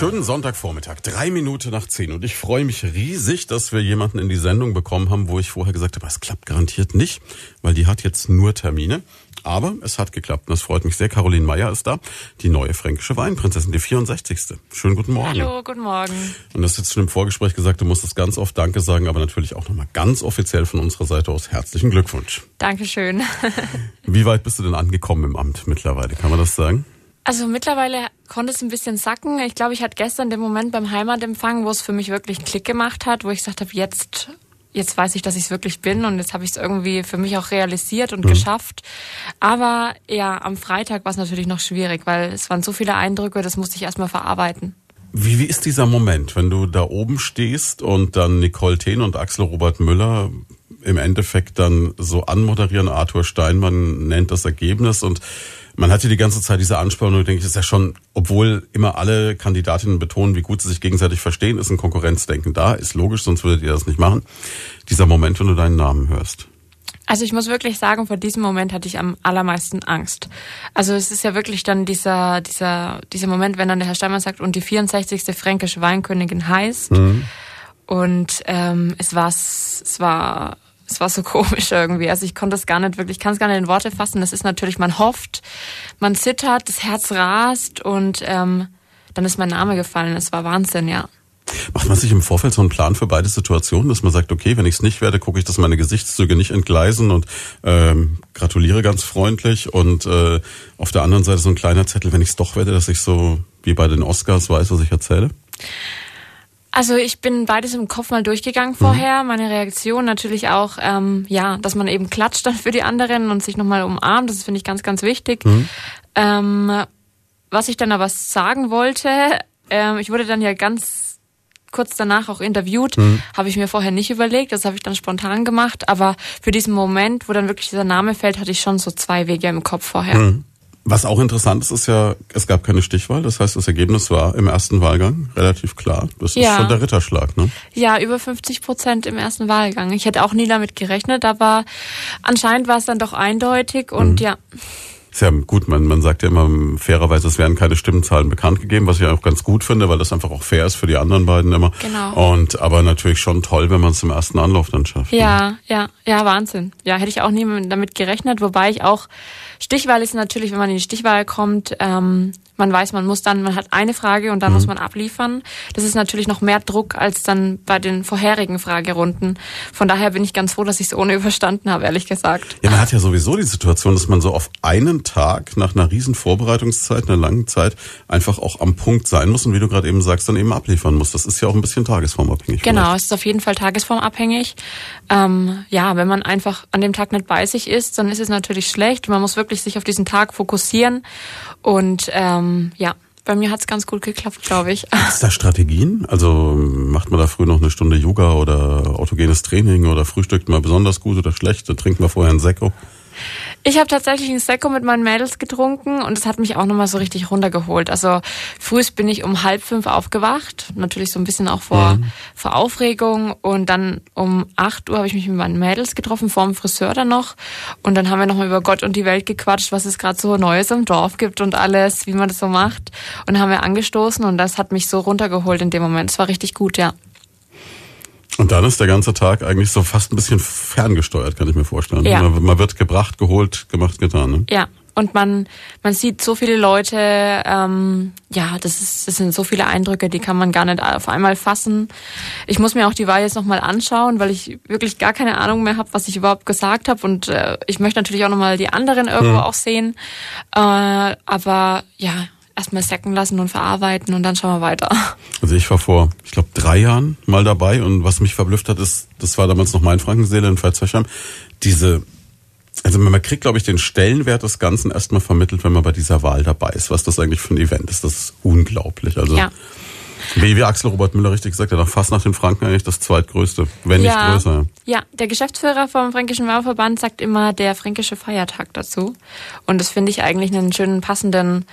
Schönen Sonntagvormittag, drei Minuten nach zehn. Und ich freue mich riesig, dass wir jemanden in die Sendung bekommen haben, wo ich vorher gesagt habe, es klappt garantiert nicht, weil die hat jetzt nur Termine. Aber es hat geklappt und das freut mich sehr. Caroline Meyer ist da, die neue fränkische Weinprinzessin, die 64. Schönen guten Morgen. Hallo, guten Morgen. Und das ist jetzt schon im Vorgespräch gesagt, du musstest ganz oft Danke sagen, aber natürlich auch nochmal ganz offiziell von unserer Seite aus herzlichen Glückwunsch. Dankeschön. Wie weit bist du denn angekommen im Amt mittlerweile? Kann man das sagen? Also mittlerweile konnte es ein bisschen sacken. Ich glaube, ich hatte gestern den Moment beim Heimatempfang, wo es für mich wirklich einen Klick gemacht hat, wo ich gesagt habe, jetzt jetzt weiß ich, dass ich es wirklich bin und jetzt habe ich es irgendwie für mich auch realisiert und mhm. geschafft. Aber ja, am Freitag war es natürlich noch schwierig, weil es waren so viele Eindrücke, das musste ich erstmal verarbeiten. Wie, wie ist dieser Moment, wenn du da oben stehst und dann Nicole Thehn und Axel Robert Müller im Endeffekt dann so anmoderieren, Arthur Steinmann nennt das Ergebnis und man hatte die ganze Zeit diese Anspannung, denke ich, ist ja schon, obwohl immer alle Kandidatinnen betonen, wie gut sie sich gegenseitig verstehen, ist ein Konkurrenzdenken da, ist logisch, sonst würdet ihr das nicht machen. Dieser Moment, wenn du deinen Namen hörst. Also ich muss wirklich sagen, vor diesem Moment hatte ich am allermeisten Angst. Also es ist ja wirklich dann dieser, dieser, dieser Moment, wenn dann der Herr Steinmann sagt, und die 64. fränkische Weinkönigin heißt. Mhm. Und ähm, es war, es war es war so komisch irgendwie. Also ich konnte es gar nicht wirklich, ich kann es gar nicht in Worte fassen. Das ist natürlich, man hofft, man zittert, das Herz rast und ähm, dann ist mein Name gefallen. Es war Wahnsinn, ja. Macht man sich im Vorfeld so einen Plan für beide Situationen, dass man sagt, okay, wenn ich es nicht werde, gucke ich, dass meine Gesichtszüge nicht entgleisen und ähm, gratuliere ganz freundlich und äh, auf der anderen Seite so ein kleiner Zettel, wenn ich es doch werde, dass ich so wie bei den Oscars weiß, was ich erzähle? Also ich bin beides im Kopf mal durchgegangen vorher. Mhm. Meine Reaktion natürlich auch, ähm, ja, dass man eben klatscht dann für die anderen und sich nochmal umarmt. Das finde ich ganz, ganz wichtig. Mhm. Ähm, was ich dann aber sagen wollte, ähm, ich wurde dann ja ganz kurz danach auch interviewt, mhm. habe ich mir vorher nicht überlegt, das habe ich dann spontan gemacht, aber für diesen Moment, wo dann wirklich dieser Name fällt, hatte ich schon so zwei Wege im Kopf vorher. Mhm. Was auch interessant ist, ist ja, es gab keine Stichwahl. Das heißt, das Ergebnis war im ersten Wahlgang relativ klar. Das ja. ist schon der Ritterschlag, ne? Ja, über 50 Prozent im ersten Wahlgang. Ich hätte auch nie damit gerechnet, aber anscheinend war es dann doch eindeutig und mhm. ja. Ist ja gut, man, man sagt ja immer fairerweise, es werden keine Stimmenzahlen bekannt gegeben, was ich auch ganz gut finde, weil das einfach auch fair ist für die anderen beiden immer. Genau. Und aber natürlich schon toll, wenn man es im ersten Anlauf dann schafft. Ja, ne? ja, ja, Wahnsinn. Ja, hätte ich auch nie damit gerechnet, wobei ich auch Stichwahl ist natürlich, wenn man in die Stichwahl kommt, ähm, man weiß, man muss dann, man hat eine Frage und dann mhm. muss man abliefern. Das ist natürlich noch mehr Druck als dann bei den vorherigen Fragerunden. Von daher bin ich ganz froh, dass ich es ohne überstanden habe, ehrlich gesagt. Ja, man hat ja sowieso die Situation, dass man so auf einen Tag nach einer riesen Vorbereitungszeit, einer langen Zeit, einfach auch am Punkt sein muss und wie du gerade eben sagst, dann eben abliefern muss. Das ist ja auch ein bisschen tagesformabhängig. Genau, vielleicht. es ist auf jeden Fall tagesformabhängig. Ähm, ja, wenn man einfach an dem Tag nicht bei sich ist, dann ist es natürlich schlecht. Man muss wirklich sich auf diesen Tag fokussieren und ähm, ähm, ja, bei mir hat es ganz gut geklappt, glaube ich. Gibt es da Strategien? Also macht man da früh noch eine Stunde Yoga oder autogenes Training oder frühstückt mal besonders gut oder schlecht? Dann trinkt man vorher ein Sekko? Ich habe tatsächlich ein Sekko mit meinen Mädels getrunken und es hat mich auch nochmal so richtig runtergeholt. Also frühst bin ich um halb fünf aufgewacht, natürlich so ein bisschen auch vor, mhm. vor Aufregung und dann um acht Uhr habe ich mich mit meinen Mädels getroffen, vor dem Friseur dann noch und dann haben wir nochmal über Gott und die Welt gequatscht, was es gerade so Neues im Dorf gibt und alles, wie man das so macht und haben wir angestoßen und das hat mich so runtergeholt in dem Moment. Es war richtig gut, ja. Und dann ist der ganze Tag eigentlich so fast ein bisschen ferngesteuert, kann ich mir vorstellen. Ja. Man, man wird gebracht, geholt, gemacht, getan. Ne? Ja, und man man sieht so viele Leute, ähm, ja, das ist das sind so viele Eindrücke, die kann man gar nicht auf einmal fassen. Ich muss mir auch die Wahl jetzt nochmal anschauen, weil ich wirklich gar keine Ahnung mehr habe, was ich überhaupt gesagt habe und äh, ich möchte natürlich auch nochmal die anderen irgendwo hm. auch sehen. Äh, aber ja, erstmal sacken lassen und verarbeiten und dann schauen wir weiter. Also ich war vor, ich glaube, drei Jahren mal dabei und was mich verblüfft hat, ist, das war damals noch mein Frankenseele in Pfalzheim, diese also man kriegt, glaube ich, den Stellenwert des Ganzen erstmal vermittelt, wenn man bei dieser Wahl dabei ist. Was das eigentlich für ein Event ist, das ist unglaublich. Also ja. Wie, wie Axel Robert Müller richtig gesagt hat, fast nach den Franken eigentlich das zweitgrößte, wenn ja, nicht größer. Ja, der Geschäftsführer vom Fränkischen Weinverband sagt immer der fränkische Feiertag dazu. Und das finde ich eigentlich einen schönen passenden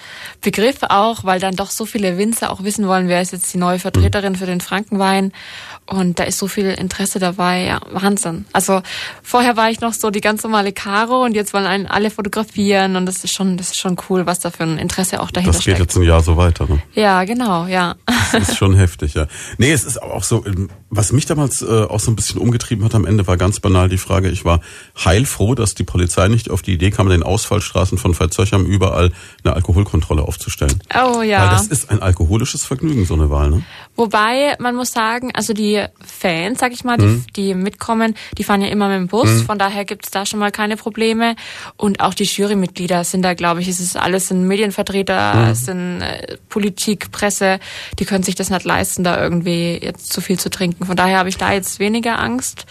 Begriff auch, weil dann doch so viele Winzer auch wissen wollen, wer ist jetzt die neue Vertreterin für den Frankenwein. Und da ist so viel Interesse dabei, ja, Wahnsinn. Also vorher war ich noch so die ganz normale Caro und jetzt wollen einen alle fotografieren und das ist schon, das ist schon cool, was da für ein Interesse auch dahinter steckt. Das geht steckt. jetzt ein Jahr so weiter, ne? Ja, genau, ja. Ist schon heftig, ja. Nee, es ist auch so, ähm, was mich damals äh, auch so ein bisschen umgetrieben hat am Ende, war ganz banal die Frage, ich war heilfroh, dass die Polizei nicht auf die Idee kam, in den Ausfallstraßen von Veitshöchheim überall eine Alkoholkontrolle aufzustellen. Oh ja. Weil das ist ein alkoholisches Vergnügen, so eine Wahl, ne? Wobei, man muss sagen, also die Fans, sag ich mal, die, mhm. die mitkommen, die fahren ja immer mit dem Bus, mhm. von daher gibt's da schon mal keine Probleme. Und auch die Jurymitglieder sind da, glaube ich, es ist alles sind Medienvertreter, es sind äh, Politik, Presse, die können sich das nicht leisten, da irgendwie jetzt zu viel zu trinken. Von daher habe ich da jetzt weniger Angst.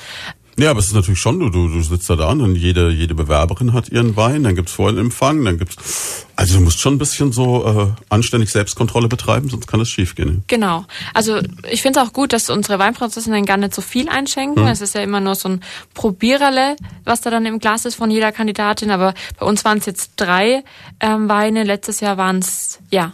Ja, aber es ist natürlich schon, du, du, du sitzt da da und jede, jede Bewerberin hat ihren Wein, dann gibt's vorhin Empfang, dann gibt's, also du musst schon ein bisschen so äh, anständig Selbstkontrolle betreiben, sonst kann es schiefgehen. Genau. Also ich finde es auch gut, dass unsere Weinprinzessinnen gar nicht so viel einschenken. Hm. Es ist ja immer nur so ein Probiererle, was da dann im Glas ist von jeder Kandidatin, aber bei uns waren es jetzt drei ähm, Weine, letztes Jahr waren es, ja,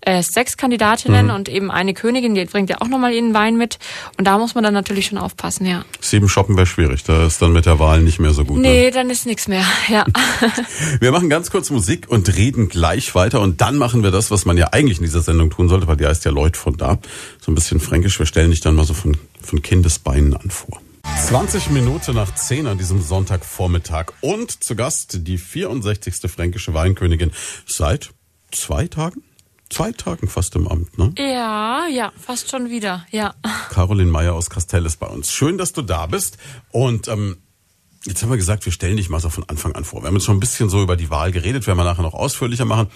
äh, sechs Kandidatinnen mhm. und eben eine Königin, die bringt ja auch nochmal ihren Wein mit. Und da muss man dann natürlich schon aufpassen, ja. Sieben shoppen wäre schwierig, da ist dann mit der Wahl nicht mehr so gut. Nee, ne? dann ist nichts mehr, ja. wir machen ganz kurz Musik und reden gleich weiter und dann machen wir das, was man ja eigentlich in dieser Sendung tun sollte, weil die heißt ja Leut von da. So ein bisschen fränkisch, wir stellen dich dann mal so von, von Kindesbeinen an vor. 20 Minuten nach 10 an diesem Sonntagvormittag und zu Gast die 64. fränkische Weinkönigin seit zwei Tagen? Zwei Tagen fast im Amt, ne? Ja, ja, fast schon wieder, ja. Caroline Meyer aus Castell ist bei uns. Schön, dass du da bist. Und ähm, jetzt haben wir gesagt, wir stellen dich mal so von Anfang an vor. Wir haben jetzt schon ein bisschen so über die Wahl geredet, werden wir nachher noch ausführlicher machen.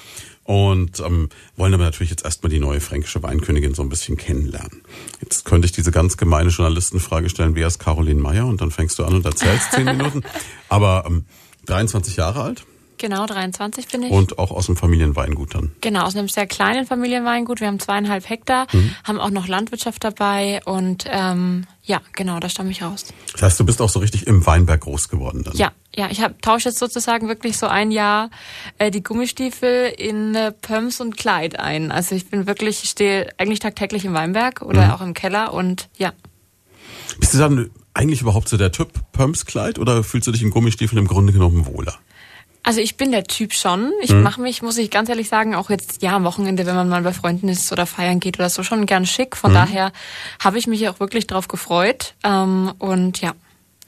Und ähm, wollen aber natürlich jetzt erstmal die neue fränkische Weinkönigin so ein bisschen kennenlernen. Jetzt könnte ich diese ganz gemeine Journalistenfrage stellen, wer ist Caroline Meyer? Und dann fängst du an und erzählst zehn Minuten. Aber ähm, 23 Jahre alt, Genau, 23 bin ich. Und auch aus dem Familienweingut dann. Genau, aus einem sehr kleinen Familienweingut. Wir haben zweieinhalb Hektar, mhm. haben auch noch Landwirtschaft dabei und ähm, ja, genau, da stamme ich raus. Das heißt, du bist auch so richtig im Weinberg groß geworden dann? Ja, ja, ich hab, tausche jetzt sozusagen wirklich so ein Jahr äh, die Gummistiefel in äh, Pumps und Kleid ein. Also ich bin wirklich, ich stehe eigentlich tagtäglich im Weinberg oder mhm. auch im Keller und ja. Bist du dann eigentlich überhaupt so der Typ Pumps-Kleid oder fühlst du dich in Gummistiefeln im Grunde genommen wohler? Also ich bin der Typ schon. Ich mhm. mache mich, muss ich ganz ehrlich sagen, auch jetzt ja am Wochenende, wenn man mal bei Freunden ist oder feiern geht oder so, schon gern schick. Von mhm. daher habe ich mich auch wirklich drauf gefreut. Ähm, und ja.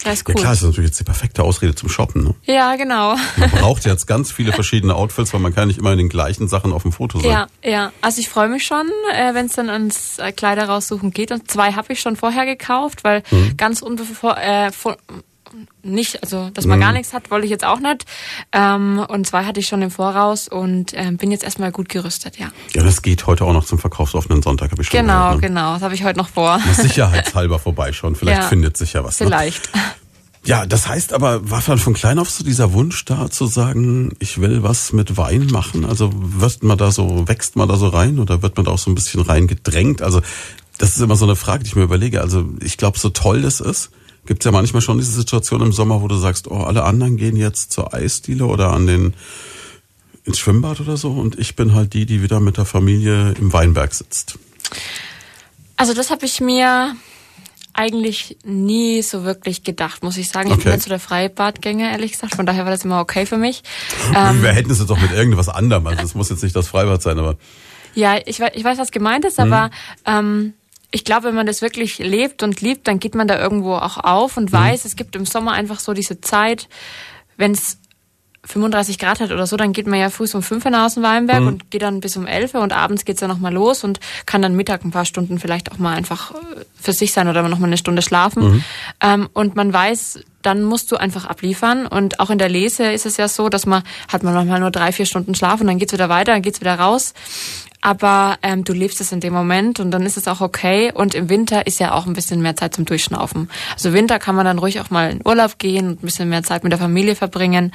Das ist cool. Ja klar, das ist natürlich jetzt die perfekte Ausrede zum Shoppen. Ne? Ja, genau. Man braucht jetzt ganz viele verschiedene Outfits, weil man kann nicht immer in den gleichen Sachen auf dem Foto sein. Ja, ja. Also ich freue mich schon, äh, wenn es dann ans äh, Kleider raussuchen geht. Und zwei habe ich schon vorher gekauft, weil mhm. ganz unbevor, äh, nicht, also dass man mhm. gar nichts hat, wollte ich jetzt auch nicht. Ähm, und zwei hatte ich schon im Voraus und ähm, bin jetzt erstmal gut gerüstet, ja. Ja, das geht heute auch noch zum verkaufsoffenen Sonntag, habe ich schon Genau, gehört, ne? genau, das habe ich heute noch vor. Mal sicherheitshalber vorbeischauen, vielleicht ja, findet sich ja was. Ne? Vielleicht. Ne? Ja, das heißt aber, war dann von klein auf so dieser Wunsch da zu sagen, ich will was mit Wein machen? Also wird man da so, wächst man da so rein oder wird man da auch so ein bisschen reingedrängt? Also das ist immer so eine Frage, die ich mir überlege. Also ich glaube, so toll das ist, gibt es ja manchmal schon diese Situation im Sommer, wo du sagst, oh, alle anderen gehen jetzt zur Eisdiele oder an den ins Schwimmbad oder so und ich bin halt die, die wieder mit der Familie im Weinberg sitzt. Also das habe ich mir eigentlich nie so wirklich gedacht, muss ich sagen. Ich okay. bin jetzt so der Freibadgänger, ehrlich gesagt. Von daher war das immer okay für mich. Ähm, Wir hätten es jetzt auch mit irgendwas anderem. Also es muss jetzt nicht das Freibad sein, aber. Ja, ich weiß, ich weiß was gemeint ist, aber mhm. ähm, ich glaube, wenn man das wirklich lebt und liebt, dann geht man da irgendwo auch auf und mhm. weiß, es gibt im Sommer einfach so diese Zeit, wenn es 35 Grad hat oder so, dann geht man ja früh um 5 nach aus dem Weinberg mhm. und geht dann bis um 11 und abends geht's ja nochmal los und kann dann Mittag ein paar Stunden vielleicht auch mal einfach äh, für sich sein oder nochmal eine Stunde schlafen. Mhm. Ähm, und man weiß, dann musst du einfach abliefern. Und auch in der Lese ist es ja so, dass man hat man nochmal nur drei, vier Stunden Schlaf und dann geht's wieder weiter, dann geht's wieder raus aber ähm, du lebst es in dem Moment und dann ist es auch okay. Und im Winter ist ja auch ein bisschen mehr Zeit zum Durchschnaufen. Also Winter kann man dann ruhig auch mal in Urlaub gehen und ein bisschen mehr Zeit mit der Familie verbringen.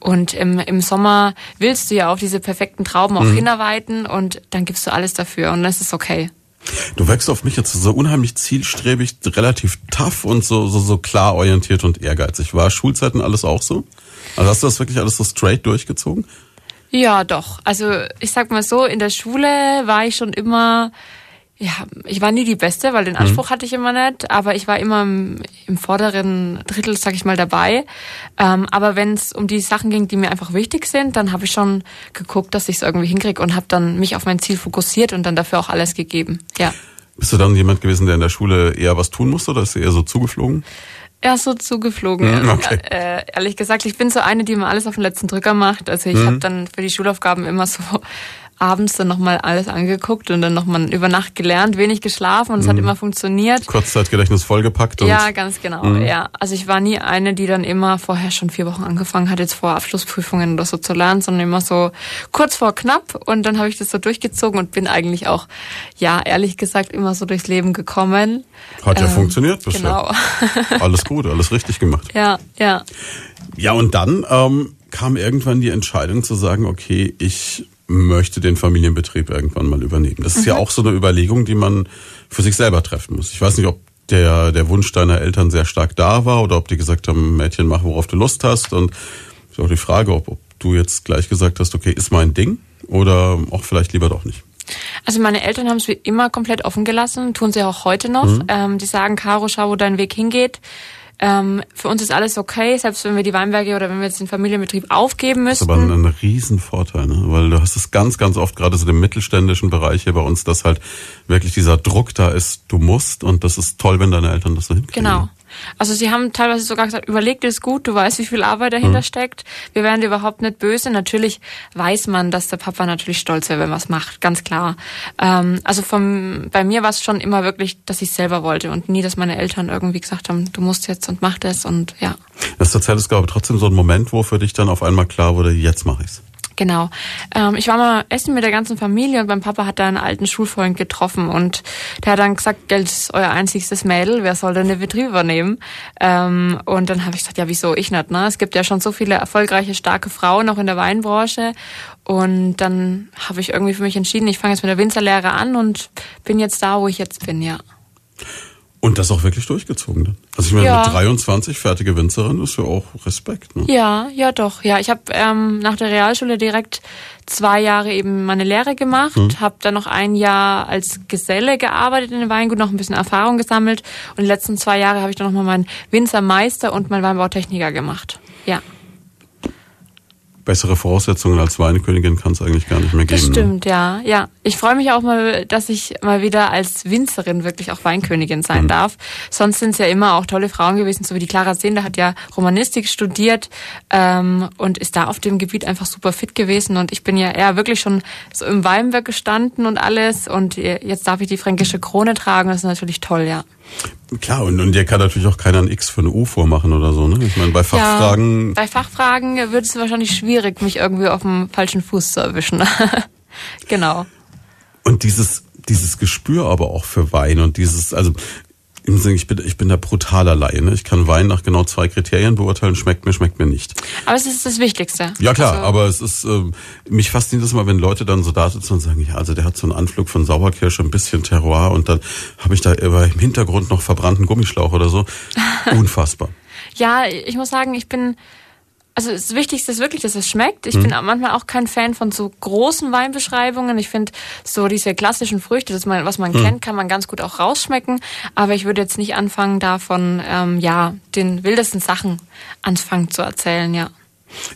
Und im, im Sommer willst du ja auch diese perfekten Trauben auch mhm. hinarbeiten und dann gibst du alles dafür und das ist okay. Du wächst auf mich jetzt so unheimlich zielstrebig, relativ tough und so, so, so klar orientiert und ehrgeizig. War Schulzeiten alles auch so? Also hast du das wirklich alles so straight durchgezogen? Ja, doch. Also ich sag mal so, in der Schule war ich schon immer ja, ich war nie die Beste, weil den Anspruch mhm. hatte ich immer nicht, aber ich war immer im, im vorderen Drittel, sag ich mal, dabei. Ähm, aber wenn es um die Sachen ging, die mir einfach wichtig sind, dann habe ich schon geguckt, dass ich es irgendwie hinkriege und habe dann mich auf mein Ziel fokussiert und dann dafür auch alles gegeben. Ja. Bist du dann jemand gewesen, der in der Schule eher was tun musste oder ist du eher so zugeflogen? Ja, so zugeflogen. Mhm, okay. Äh, ehrlich gesagt, ich bin so eine, die immer alles auf den letzten Drücker macht. Also ich mhm. habe dann für die Schulaufgaben immer so abends dann nochmal alles angeguckt und dann nochmal über Nacht gelernt, wenig geschlafen und es mhm. hat immer funktioniert. Kurzzeitgedächtnis vollgepackt. Und ja, ganz genau. Mhm. Ja, also ich war nie eine, die dann immer vorher schon vier Wochen angefangen hat, jetzt vor Abschlussprüfungen oder so zu lernen, sondern immer so kurz vor knapp und dann habe ich das so durchgezogen und bin eigentlich auch, ja, ehrlich gesagt, immer so durchs Leben gekommen. Hat ja ähm, funktioniert bisher. Genau. alles gut, alles richtig gemacht. Ja, ja. Ja, und dann ähm, kam irgendwann die Entscheidung zu sagen, okay, ich möchte den Familienbetrieb irgendwann mal übernehmen. Das ist mhm. ja auch so eine Überlegung, die man für sich selber treffen muss. Ich weiß nicht, ob der, der Wunsch deiner Eltern sehr stark da war oder ob die gesagt haben, Mädchen, mach, worauf du Lust hast. Und ist auch die Frage, ob, ob du jetzt gleich gesagt hast, okay, ist mein Ding oder auch vielleicht lieber doch nicht. Also meine Eltern haben es wie immer komplett offen gelassen, tun sie auch heute noch. Mhm. Ähm, die sagen, Caro, schau, wo dein Weg hingeht. Ähm, für uns ist alles okay, selbst wenn wir die Weinberge oder wenn wir jetzt den Familienbetrieb aufgeben müssen. Das ist aber ein, ein Riesenvorteil, ne? weil du hast es ganz, ganz oft, gerade so im mittelständischen Bereich hier bei uns, dass halt wirklich dieser Druck da ist, du musst und das ist toll, wenn deine Eltern das so hinkriegen. Genau. Also sie haben teilweise sogar gesagt, überleg dir es gut, du weißt, wie viel Arbeit dahinter mhm. steckt. Wir wären dir überhaupt nicht böse. Natürlich weiß man, dass der Papa natürlich stolz wäre, wenn man was macht, ganz klar. Ähm, also vom, bei mir war es schon immer wirklich, dass ich selber wollte und nie, dass meine Eltern irgendwie gesagt haben, du musst jetzt und mach das und ja. Das ist tatsächlich, glaube ich, trotzdem so ein Moment, wo für dich dann auf einmal klar wurde, jetzt mache ich's. Genau. Ähm, ich war mal essen mit der ganzen Familie und mein Papa hat da einen alten Schulfreund getroffen und der hat dann gesagt, Geld ist euer einzigstes Mädel, wer soll denn den Betrieb übernehmen? Ähm, und dann habe ich gesagt, ja, wieso ich nicht? Ne? Es gibt ja schon so viele erfolgreiche, starke Frauen auch in der Weinbranche. Und dann habe ich irgendwie für mich entschieden, ich fange jetzt mit der Winzerlehre an und bin jetzt da, wo ich jetzt bin, ja. Und das auch wirklich durchgezogen dann. Also ich meine, ja. mit 23 fertige Winzerin ist ja auch Respekt. Ne? Ja, ja doch. Ja, ich habe ähm, nach der Realschule direkt zwei Jahre eben meine Lehre gemacht, hm. habe dann noch ein Jahr als Geselle gearbeitet in dem Weingut, noch ein bisschen Erfahrung gesammelt und die letzten zwei Jahre habe ich dann nochmal meinen Winzermeister und meinen Weinbautechniker gemacht. Ja bessere Voraussetzungen als Weinkönigin kann es eigentlich gar nicht mehr geben. Das ne? stimmt, ne? ja. Ja. Ich freue mich auch mal, dass ich mal wieder als Winzerin wirklich auch Weinkönigin sein mhm. darf. Sonst sind es ja immer auch tolle Frauen gewesen, so wie die Clara Sehnder hat ja Romanistik studiert ähm, und ist da auf dem Gebiet einfach super fit gewesen. Und ich bin ja eher wirklich schon so im Weinberg gestanden und alles. Und jetzt darf ich die fränkische Krone tragen. Das ist natürlich toll, ja. Klar, und, und dir kann natürlich auch keiner ein X für eine U vormachen oder so, ne? Ich meine, bei Fachfragen. Ja, bei Fachfragen wird es wahrscheinlich schwierig, mich irgendwie auf dem falschen Fuß zu erwischen. genau. Und dieses, dieses Gespür aber auch für Wein und dieses, also ich bin, ich bin da brutaler Laie. Ne? Ich kann Wein nach genau zwei Kriterien beurteilen, schmeckt mir, schmeckt mir nicht. Aber es ist das Wichtigste. Ja klar, also aber es ist, äh, mich fasziniert das mal, wenn Leute dann so da sitzen und sagen, ja, also der hat so einen Anflug von Sauerkirsche, ein bisschen Terroir und dann habe ich da im Hintergrund noch verbrannten Gummischlauch oder so. Unfassbar. ja, ich muss sagen, ich bin also das Wichtigste ist wirklich, dass es schmeckt. Ich mhm. bin manchmal auch kein Fan von so großen Weinbeschreibungen. Ich finde so diese klassischen Früchte, das man, was man mhm. kennt, kann man ganz gut auch rausschmecken. Aber ich würde jetzt nicht anfangen, davon ähm, ja den wildesten Sachen anfangen zu erzählen, ja.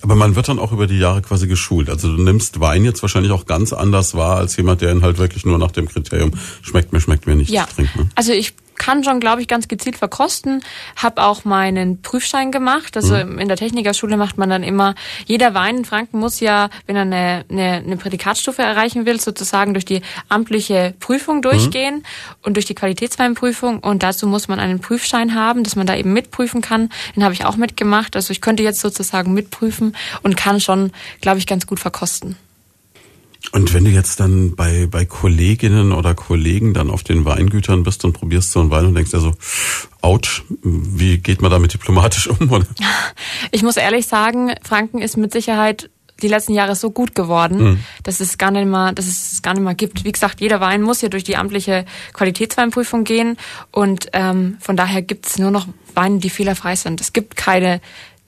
Aber man wird dann auch über die Jahre quasi geschult. Also du nimmst Wein jetzt wahrscheinlich auch ganz anders wahr als jemand, der ihn halt wirklich nur nach dem Kriterium schmeckt mir, schmeckt mir nicht ja. trinkt. Ne? Also ich kann schon, glaube ich, ganz gezielt verkosten. Habe auch meinen Prüfschein gemacht. Also mhm. in der Technikerschule macht man dann immer, jeder Wein in Franken muss ja, wenn er eine, eine, eine Prädikatstufe erreichen will, sozusagen durch die amtliche Prüfung durchgehen mhm. und durch die Qualitätsweinprüfung. Und dazu muss man einen Prüfschein haben, dass man da eben mitprüfen kann. Den habe ich auch mitgemacht. Also ich könnte jetzt sozusagen mitprüfen und kann schon, glaube ich, ganz gut verkosten. Und wenn du jetzt dann bei, bei Kolleginnen oder Kollegen dann auf den Weingütern bist und probierst so einen Wein und denkst dir so, ouch, wie geht man damit diplomatisch um? Oder? Ich muss ehrlich sagen, Franken ist mit Sicherheit die letzten Jahre so gut geworden, mhm. dass es gar nicht mehr, dass es gar nicht mehr gibt. Wie gesagt, jeder Wein muss ja durch die amtliche Qualitätsweinprüfung gehen und ähm, von daher gibt es nur noch Weine, die fehlerfrei sind. Es gibt keine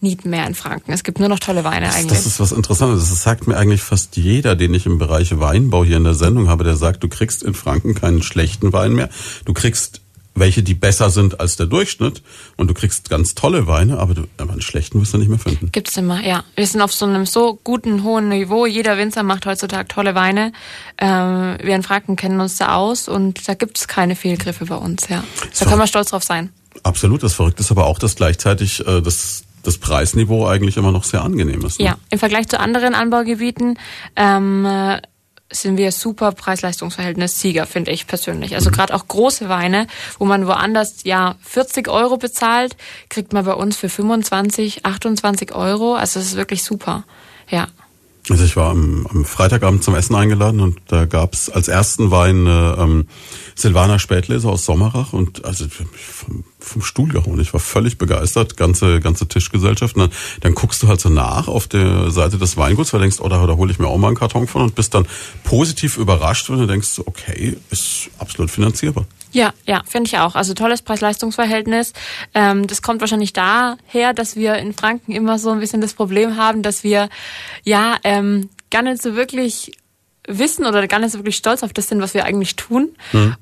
nicht mehr in Franken. Es gibt nur noch tolle Weine das, eigentlich. Das ist was Interessantes. Das sagt mir eigentlich fast jeder, den ich im Bereich Weinbau hier in der Sendung habe, der sagt, du kriegst in Franken keinen schlechten Wein mehr. Du kriegst welche, die besser sind als der Durchschnitt. Und du kriegst ganz tolle Weine, aber, du, aber einen schlechten wirst du nicht mehr finden. Gibt's immer, ja. Wir sind auf so einem so guten, hohen Niveau. Jeder Winzer macht heutzutage tolle Weine. Ähm, wir in Franken kennen uns da aus und da gibt's keine Fehlgriffe bei uns, ja. Da So. können wir stolz drauf sein. Absolut. Das Verrückte ist aber auch, dass gleichzeitig äh, das, das Preisniveau eigentlich immer noch sehr angenehm ist. Ne? Ja, im Vergleich zu anderen Anbaugebieten ähm, äh, sind wir super Preis-Leistungs-Verhältnis Sieger, finde ich persönlich. Also gerade auch große Weine, wo man woanders ja 40 Euro bezahlt, kriegt man bei uns für 25, 28 Euro. Also das ist wirklich super. Ja. Also ich war am, am Freitagabend zum Essen eingeladen und da gab's als ersten Wein äh, ähm, Silvaner Spätleser aus Sommerach und also ich mich vom, vom Stuhl gehauen. Ich war völlig begeistert, ganze ganze Tischgesellschaft. Und dann, dann guckst du halt so nach auf der Seite des Weinguts, weil du denkst, oh, da, da hole ich mir auch mal einen Karton von und bist dann positiv überrascht, wenn du denkst, okay, ist absolut finanzierbar. Ja, ja, finde ich auch. Also tolles Preis-Leistungs-Verhältnis. Ähm, das kommt wahrscheinlich daher, dass wir in Franken immer so ein bisschen das Problem haben, dass wir ja ähm, gar nicht so wirklich wissen oder gar nicht so wirklich stolz auf das sind, was wir eigentlich tun.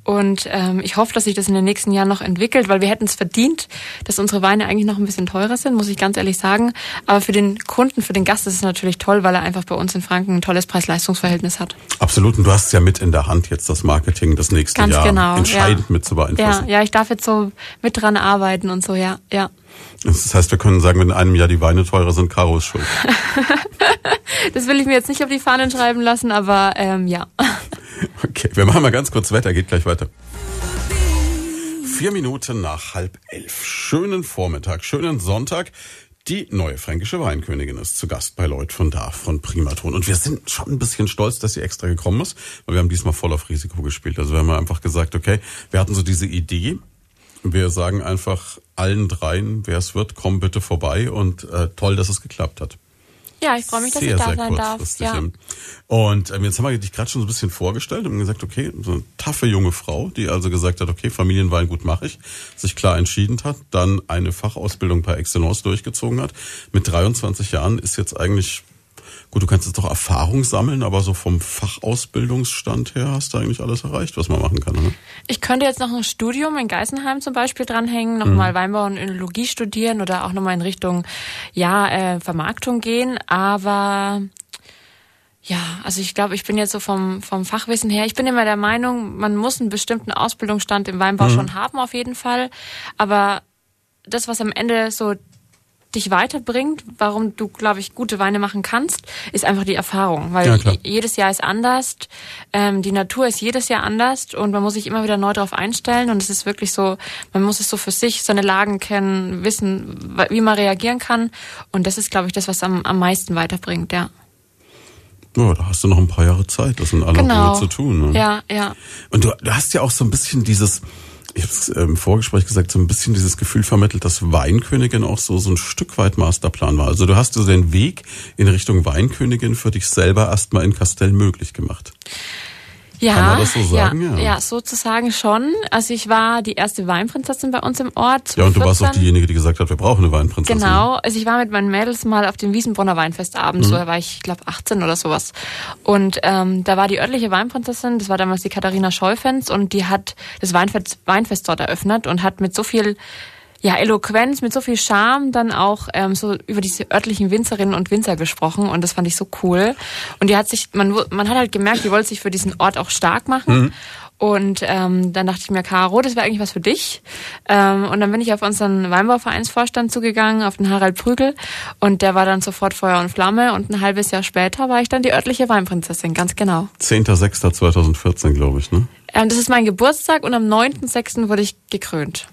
Und ähm, ich hoffe, dass sich das in den nächsten Jahren noch entwickelt, weil wir hätten es verdient, dass unsere Weine eigentlich noch ein bisschen teurer sind, muss ich ganz ehrlich sagen. Aber für den Kunden, für den Gast ist es natürlich toll, weil er einfach bei uns in Franken ein tolles Preis-Leistungs-Verhältnis hat. Absolut. Und du hast es ja mit in der Hand jetzt das Marketing das nächste Ganz Jahr genau, entscheidend ja. mit zu Ja, beeinflussen. ja, ich darf jetzt so mit dran arbeiten und so, ja, ja. Das heißt, wir können sagen, wenn in einem Jahr die Weine teurer sind, Caro ist schuld. Das will ich mir jetzt nicht auf die Fahnen schreiben lassen, aber ähm, ja. Okay, wir machen mal ganz kurz Wetter, geht gleich weiter. Vier Minuten nach halb elf. Schönen Vormittag, schönen Sonntag. Die neue fränkische Weinkönigin ist zu Gast bei Lloyd von da von Primaton. Und wir sind schon ein bisschen stolz, dass sie extra gekommen ist, weil wir haben diesmal voll auf Risiko gespielt. Also wir haben einfach gesagt, okay, wir hatten so diese Idee. Wir sagen einfach allen dreien, wer es wird, komm bitte vorbei und äh, toll, dass es geklappt hat Ja, ich freue mich, dass sehr, ich da sein darf. Ja. Und ähm, jetzt haben wir dich gerade schon so ein bisschen vorgestellt und gesagt, okay, so eine taffe junge Frau, die also gesagt hat, okay, Familienwein gut mache ich, sich klar entschieden hat, dann eine Fachausbildung par excellence durchgezogen hat. Mit 23 Jahren ist jetzt eigentlich, gut, du kannst jetzt doch Erfahrung sammeln, aber so vom Fachausbildungsstand her hast du eigentlich alles erreicht, was man machen kann. Ne? Ich könnte jetzt noch ein Studium in Geisenheim zum Beispiel dranhängen, Mhm. nochmal Weinbau und Önologie studieren oder auch nochmal in Richtung ja, äh, Vermarktung gehen, aber ja, also ich glaube, ich bin jetzt so vom, vom Fachwissen her, ich bin immer der Meinung, man muss einen bestimmten Ausbildungsstand im Weinbau schon haben, auf jeden Fall. Aber das, was am Ende so dich weiterbringt, warum du, glaube ich, gute Weine machen kannst, ist einfach die Erfahrung. Weil Ja, jedes Jahr ist anders, ähm, die Natur ist jedes Jahr anders und man muss sich immer wieder neu darauf einstellen und es ist wirklich so, man muss es so für sich, seine Lagen kennen, wissen, wie man reagieren kann und das ist, glaube ich, das, was am, am meisten weiterbringt, ja. Ja, da hast du noch ein paar Jahre Zeit, das in aller Genau. Ruhe zu tun. Ne? Ja, ja. Und du, du hast ja auch so ein bisschen dieses, ich habe es im Vorgespräch gesagt, so ein bisschen dieses Gefühl vermittelt, dass Weinkönigin auch so, so ein Stück weit Masterplan war. Also du hast so den Weg in Richtung Weinkönigin für dich selber erstmal in Castell möglich gemacht. Ja, Kann man das so sagen? Ja, Ja. ja, sozusagen schon. Also ich war die erste Weinprinzessin bei uns im Ort. Ja, und du warst auch 14. diejenige, die gesagt hat, wir brauchen eine Weinprinzessin. Genau, also ich war mit meinen Mädels mal auf dem Wiesenbrunner Weinfestabend, Mhm. so da war ich, glaube 18 oder sowas. Und ähm, da war die örtliche Weinprinzessin, das war damals die Katharina Scheufens und die hat das Weinfest, Weinfest dort eröffnet und hat mit so viel ja, Eloquenz, mit so viel Charme dann auch ähm, so über diese örtlichen Winzerinnen und Winzer gesprochen und das fand ich so cool. Und die hat sich, man, man hat halt gemerkt, die wollte sich für diesen Ort auch stark machen. Und ähm, dann dachte ich mir, Caro, das wäre eigentlich was für dich. Ähm, und dann bin ich auf unseren Weinbauvereinsvorstand zugegangen, auf den Harald Prügel. Und der war dann sofort Feuer und Flamme. Und ein halbes Jahr später war ich dann die örtliche Weinprinzessin, ganz genau. 10.06.2014, glaube ich, ne? Ähm, das ist mein Geburtstag und am 9.6. wurde ich gekrönt.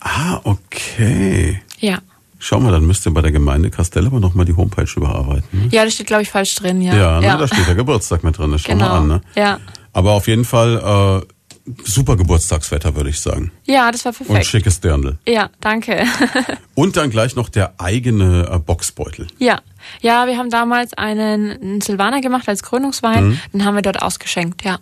Ah, okay. Ja. Schau mal, dann müsst ihr bei der Gemeinde Castell aber nochmal die Homepage überarbeiten. Ne? Ja, das steht, glaube ich, falsch drin, ja. Ja, ne, da steht der Geburtstag mit drin. Das schau genau. mal an. Ne? Ja. Aber auf jeden Fall äh, super Geburtstagswetter, würde ich sagen. ja, das war Und perfekt. schickes Dirndl. Ja, danke. Und dann gleich noch der eigene äh, Boxbeutel. ja. Ja, wir haben damals einen, einen Silvaner gemacht als Krönungswein. Mhm. Den haben wir dort ausgeschenkt, ja.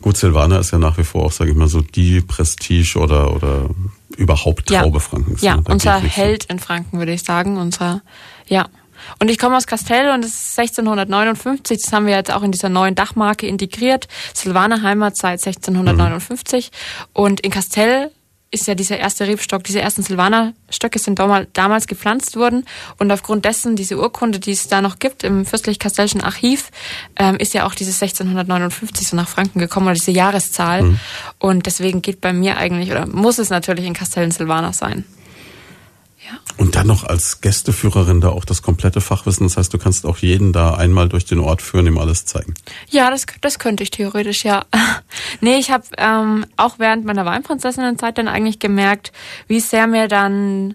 Gut, Silvaner ist ja nach wie vor auch, sage ich mal, so die Prestige oder oder überhaupt Traube ja. Frankens. Ja, ne? unser Held in Franken, würde ich sagen. Unser, ja. Und ich komme aus Castell und es ist 1659, das haben wir jetzt auch in dieser neuen Dachmarke integriert. Silvaner Heimat seit 1659. Mhm. Und in Castell ist ja dieser erste Rebstock, diese ersten Silvaner-Stöcke sind damals gepflanzt worden und aufgrund dessen, diese Urkunde, die es da noch gibt im Fürstlich-Kastellischen Archiv, ähm, ist ja auch dieses 1659 so nach Franken gekommen, oder diese Jahreszahl. Mhm. Und deswegen geht bei mir eigentlich, oder muss es natürlich in Castell Silvaner sein. Und dann noch als Gästeführerin da auch das komplette Fachwissen. Das heißt, du kannst auch jeden da einmal durch den Ort führen, ihm alles zeigen. Ja, das, das könnte ich theoretisch, ja. nee, ich habe ähm, auch während meiner Weinprinzessinnenzeit dann eigentlich gemerkt, wie sehr mir dann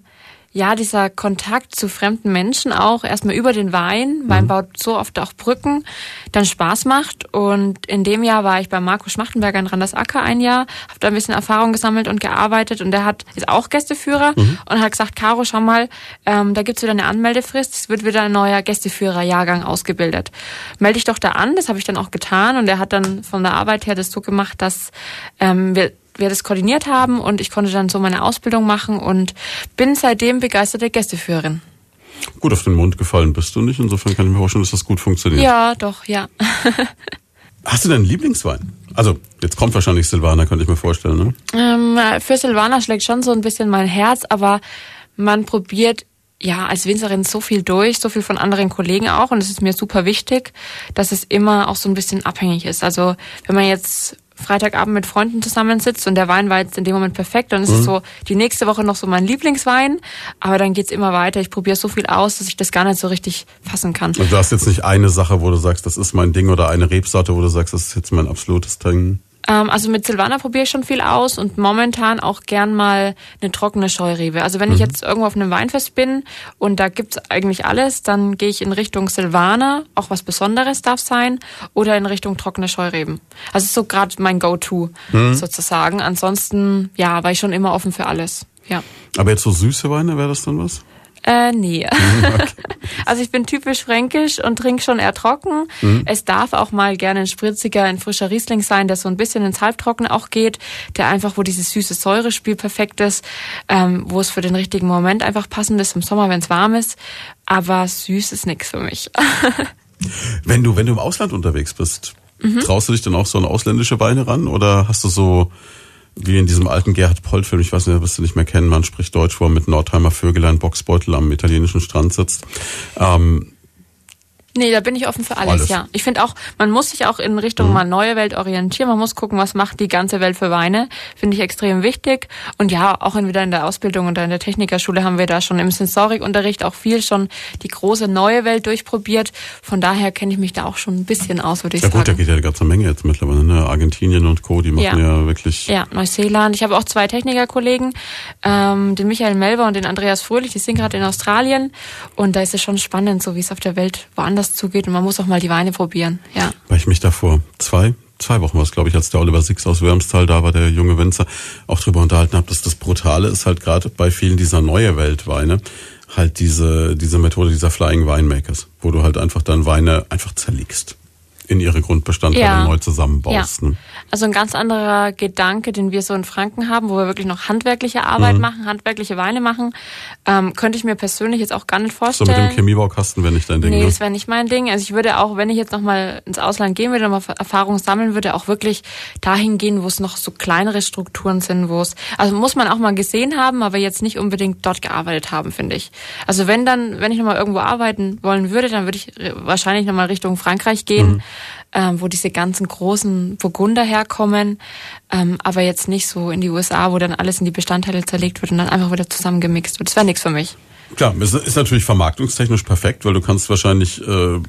ja, dieser Kontakt zu fremden Menschen auch erstmal über den Wein, Wein mhm. baut so oft auch Brücken, dann Spaß macht. Und in dem Jahr war ich bei Marco Schmachtenberger in Randersacker ein Jahr, habe da ein bisschen Erfahrung gesammelt und gearbeitet und der hat ist auch Gästeführer mhm. und hat gesagt, Caro, schau mal, ähm, da gibt's wieder eine Anmeldefrist, es wird wieder ein neuer Gästeführerjahrgang ausgebildet. Melde dich doch da an, das habe ich dann auch getan und er hat dann von der Arbeit her das so gemacht, dass ähm, wir wir das koordiniert haben und ich konnte dann so meine Ausbildung machen und bin seitdem begeisterte Gästeführerin. Gut, auf den Mund gefallen bist du nicht. Insofern kann ich mir vorstellen, dass das gut funktioniert. Ja, doch, ja. Hast du denn einen Lieblingswein? Also, jetzt kommt wahrscheinlich Silvaner, könnte ich mir vorstellen, ne? Ähm, für Silvaner schlägt schon so ein bisschen mein Herz, aber man probiert ja, als Winzerin so viel durch, so viel von anderen Kollegen auch und es ist mir super wichtig, dass es immer auch so ein bisschen abhängig ist. Also, wenn man jetzt Freitagabend mit Freunden zusammensitzt und der Wein war jetzt in dem Moment perfekt, dann ist mhm. es so die nächste Woche noch so mein Lieblingswein, aber dann geht's immer weiter. Ich probiere so viel aus, dass ich das gar nicht so richtig fassen kann. Und du hast jetzt nicht eine Sache, wo du sagst, das ist mein Ding oder eine Rebsorte, wo du sagst, das ist jetzt mein absolutes Ding. Ähm, also mit Silvaner probiere ich schon viel aus und momentan auch gern mal eine trockene Scheurebe. Also wenn mhm. ich jetzt irgendwo auf einem Weinfest bin und da gibt's eigentlich alles, dann gehe ich in Richtung Silvaner, auch was Besonderes darf sein, oder in Richtung trockene Scheureben. Also ist so gerade mein Go-To mhm. sozusagen. Ansonsten, ja, war ich schon immer offen für alles. Ja. Aber jetzt so süße Weine, wäre das dann was? Äh, nee. Okay. Also ich bin typisch fränkisch und trinke schon eher trocken. Mhm. Es darf auch mal gerne ein spritziger, ein frischer Riesling sein, der so ein bisschen ins Halbtrocken auch geht, der einfach, wo dieses süße Säurespiel perfekt ist, ähm, wo es für den richtigen Moment einfach passend ist im Sommer, wenn es warm ist. Aber süß ist nix für mich. wenn du, wenn du im Ausland unterwegs bist, mhm. traust du dich dann auch so an ausländische Weine ran oder hast du so wie in diesem alten Gerhard Polt-Film, ich weiß nicht, wirst du nicht mehr kennen, man spricht Deutsch, wo er mit Nordheimer Vögelein Boxbeutel am italienischen Strand sitzt. Ähm, Nee, da bin ich offen für alles, alles. ja. Ich finde auch, man muss sich auch in Richtung mhm. mal neue Welt orientieren. Man muss gucken, was macht die ganze Welt für Weine. Finde ich extrem wichtig. Und ja, auch entweder in der Ausbildung oder in der Technikerschule haben wir da schon im Sensorikunterricht auch viel schon die große neue Welt durchprobiert. Von daher kenne ich mich da auch schon ein bisschen aus, würde ich ja, sagen. Ja gut, da geht ja eine ganze Menge jetzt mittlerweile. Ne? Argentinien und Co., die machen ja, ja wirklich... Ja, Neuseeland. Ich habe auch zwei Technikerkollegen, ähm, den Michael Melber und den Andreas Fröhlich, die sind gerade in Australien. Und da ist es schon spannend, so wie es auf der Welt woanders anders zugeht und man muss auch mal die Weine probieren. Ja. Weil ich mich davor zwei, zwei Wochen war es, glaube ich, als der Oliver Six aus Wormstal da war, der junge Winzer, auch drüber unterhalten habe, dass das Brutale ist halt gerade bei vielen dieser neue Weltweine halt diese, diese Methode dieser Flying Winemakers, wo du halt einfach dann Weine einfach zerlegst in ihre Grundbestandteile ja. neu zusammenbaust. Ja. Ne? Also ein ganz anderer Gedanke, den wir so in Franken haben, wo wir wirklich noch handwerkliche Arbeit mhm. machen, handwerkliche Weine machen, ähm, könnte ich mir persönlich jetzt auch gar nicht vorstellen. So mit dem Chemiebaukasten wäre nicht dein Ding. Nee, ne? das wäre nicht mein Ding. Also ich würde auch, wenn ich jetzt nochmal ins Ausland gehen würde, nochmal Erfahrung sammeln würde, auch wirklich dahin gehen, wo es noch so kleinere Strukturen sind, wo es, also muss man auch mal gesehen haben, aber jetzt nicht unbedingt dort gearbeitet haben, finde ich. Also wenn dann, wenn ich nochmal irgendwo arbeiten wollen würde, dann würde ich wahrscheinlich nochmal Richtung Frankreich gehen. Mhm ähm, wo diese ganzen großen Burgunder herkommen, ähm, aber jetzt nicht so in die USA, wo dann alles in die Bestandteile zerlegt wird und dann einfach wieder zusammengemixt wird. Das wäre nichts für mich. Klar, es ist natürlich vermarktungstechnisch perfekt, weil du kannst wahrscheinlich äh,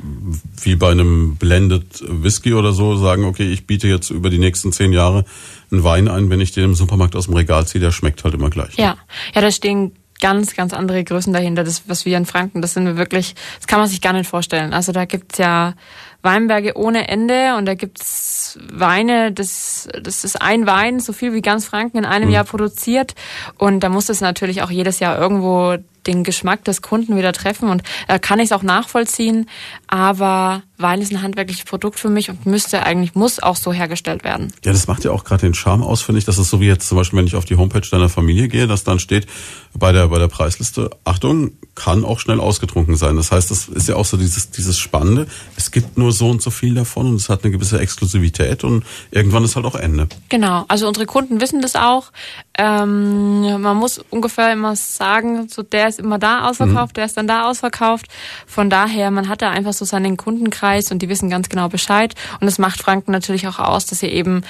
wie bei einem Blended Whisky oder so sagen, okay, ich biete jetzt über die nächsten zehn Jahre einen Wein ein, wenn ich den im Supermarkt aus dem Regal ziehe, der schmeckt halt immer gleich. Ja, ja, da stehen ganz, ganz andere Größen dahinter. Das, was wir in Franken, das sind wir wirklich, das kann man sich gar nicht vorstellen. Also da gibt's ja Weinberge ohne Ende und da gibt's Weine, das, das ist ein Wein, so viel wie ganz Franken in einem mhm. Jahr produziert und da muss es natürlich auch jedes Jahr irgendwo den Geschmack des Kunden wieder treffen und äh, kann ich es auch nachvollziehen, aber Wein ist ein handwerkliches Produkt für mich und müsste eigentlich, muss auch so hergestellt werden. Ja, das macht ja auch gerade den Charme aus, finde ich. Das ist so wie jetzt zum Beispiel, wenn ich auf die Homepage deiner Familie gehe, dass dann steht bei der, bei der Preisliste, Achtung, kann auch schnell ausgetrunken sein. Das heißt, das ist ja auch so dieses, dieses Spannende. Es gibt nur so und so viel davon und es hat eine gewisse Exklusivität und irgendwann ist halt auch Ende. Genau. Also unsere Kunden wissen das auch. Ähm, man muss ungefähr immer sagen, so der ist immer da ausverkauft, mhm. der ist dann da ausverkauft. Von daher, man hat da einfach so seinen Kundenkreis und die wissen ganz genau Bescheid. Und das macht Franken natürlich auch aus, dass sie eben,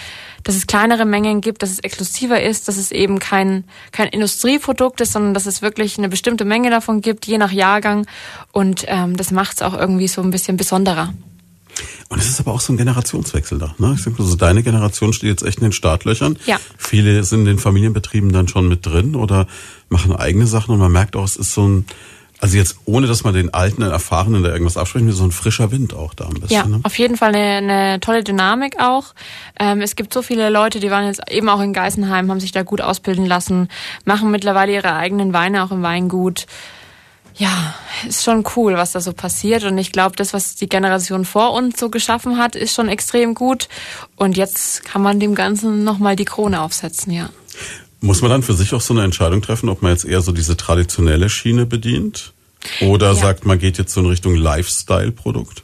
dass es kleinere Mengen gibt, dass es exklusiver ist, dass es eben kein, kein Industrieprodukt ist, sondern dass es wirklich eine bestimmte Menge davon gibt, je nach Jahrgang. Und ähm, das macht es auch irgendwie so ein bisschen besonderer. Und es ist aber auch so ein Generationswechsel da. Ne? Ich denke, also deine Generation steht jetzt echt in den Startlöchern. Ja. Viele sind in den Familienbetrieben dann schon mit drin oder machen eigene Sachen und man merkt auch, es ist so ein also jetzt ohne, dass man den alten, erfahrenen da irgendwas absprechen will, so ein frischer Wind auch da ein bisschen. Ja, ne? auf jeden Fall eine, eine tolle Dynamik auch. Ähm, es gibt so viele Leute, die waren jetzt eben auch in Geisenheim, haben sich da gut ausbilden lassen, machen mittlerweile ihre eigenen Weine auch im Weingut. Ja, ist schon cool, was da so passiert. Und ich glaube, das, was die Generation vor uns so geschaffen hat, ist schon extrem gut. Und jetzt kann man dem Ganzen nochmal die Krone aufsetzen, ja. Muss man dann für sich auch so eine Entscheidung treffen, ob man jetzt eher so diese traditionelle Schiene bedient? Oder ja. sagt, man geht jetzt so in Richtung Lifestyle-Produkt?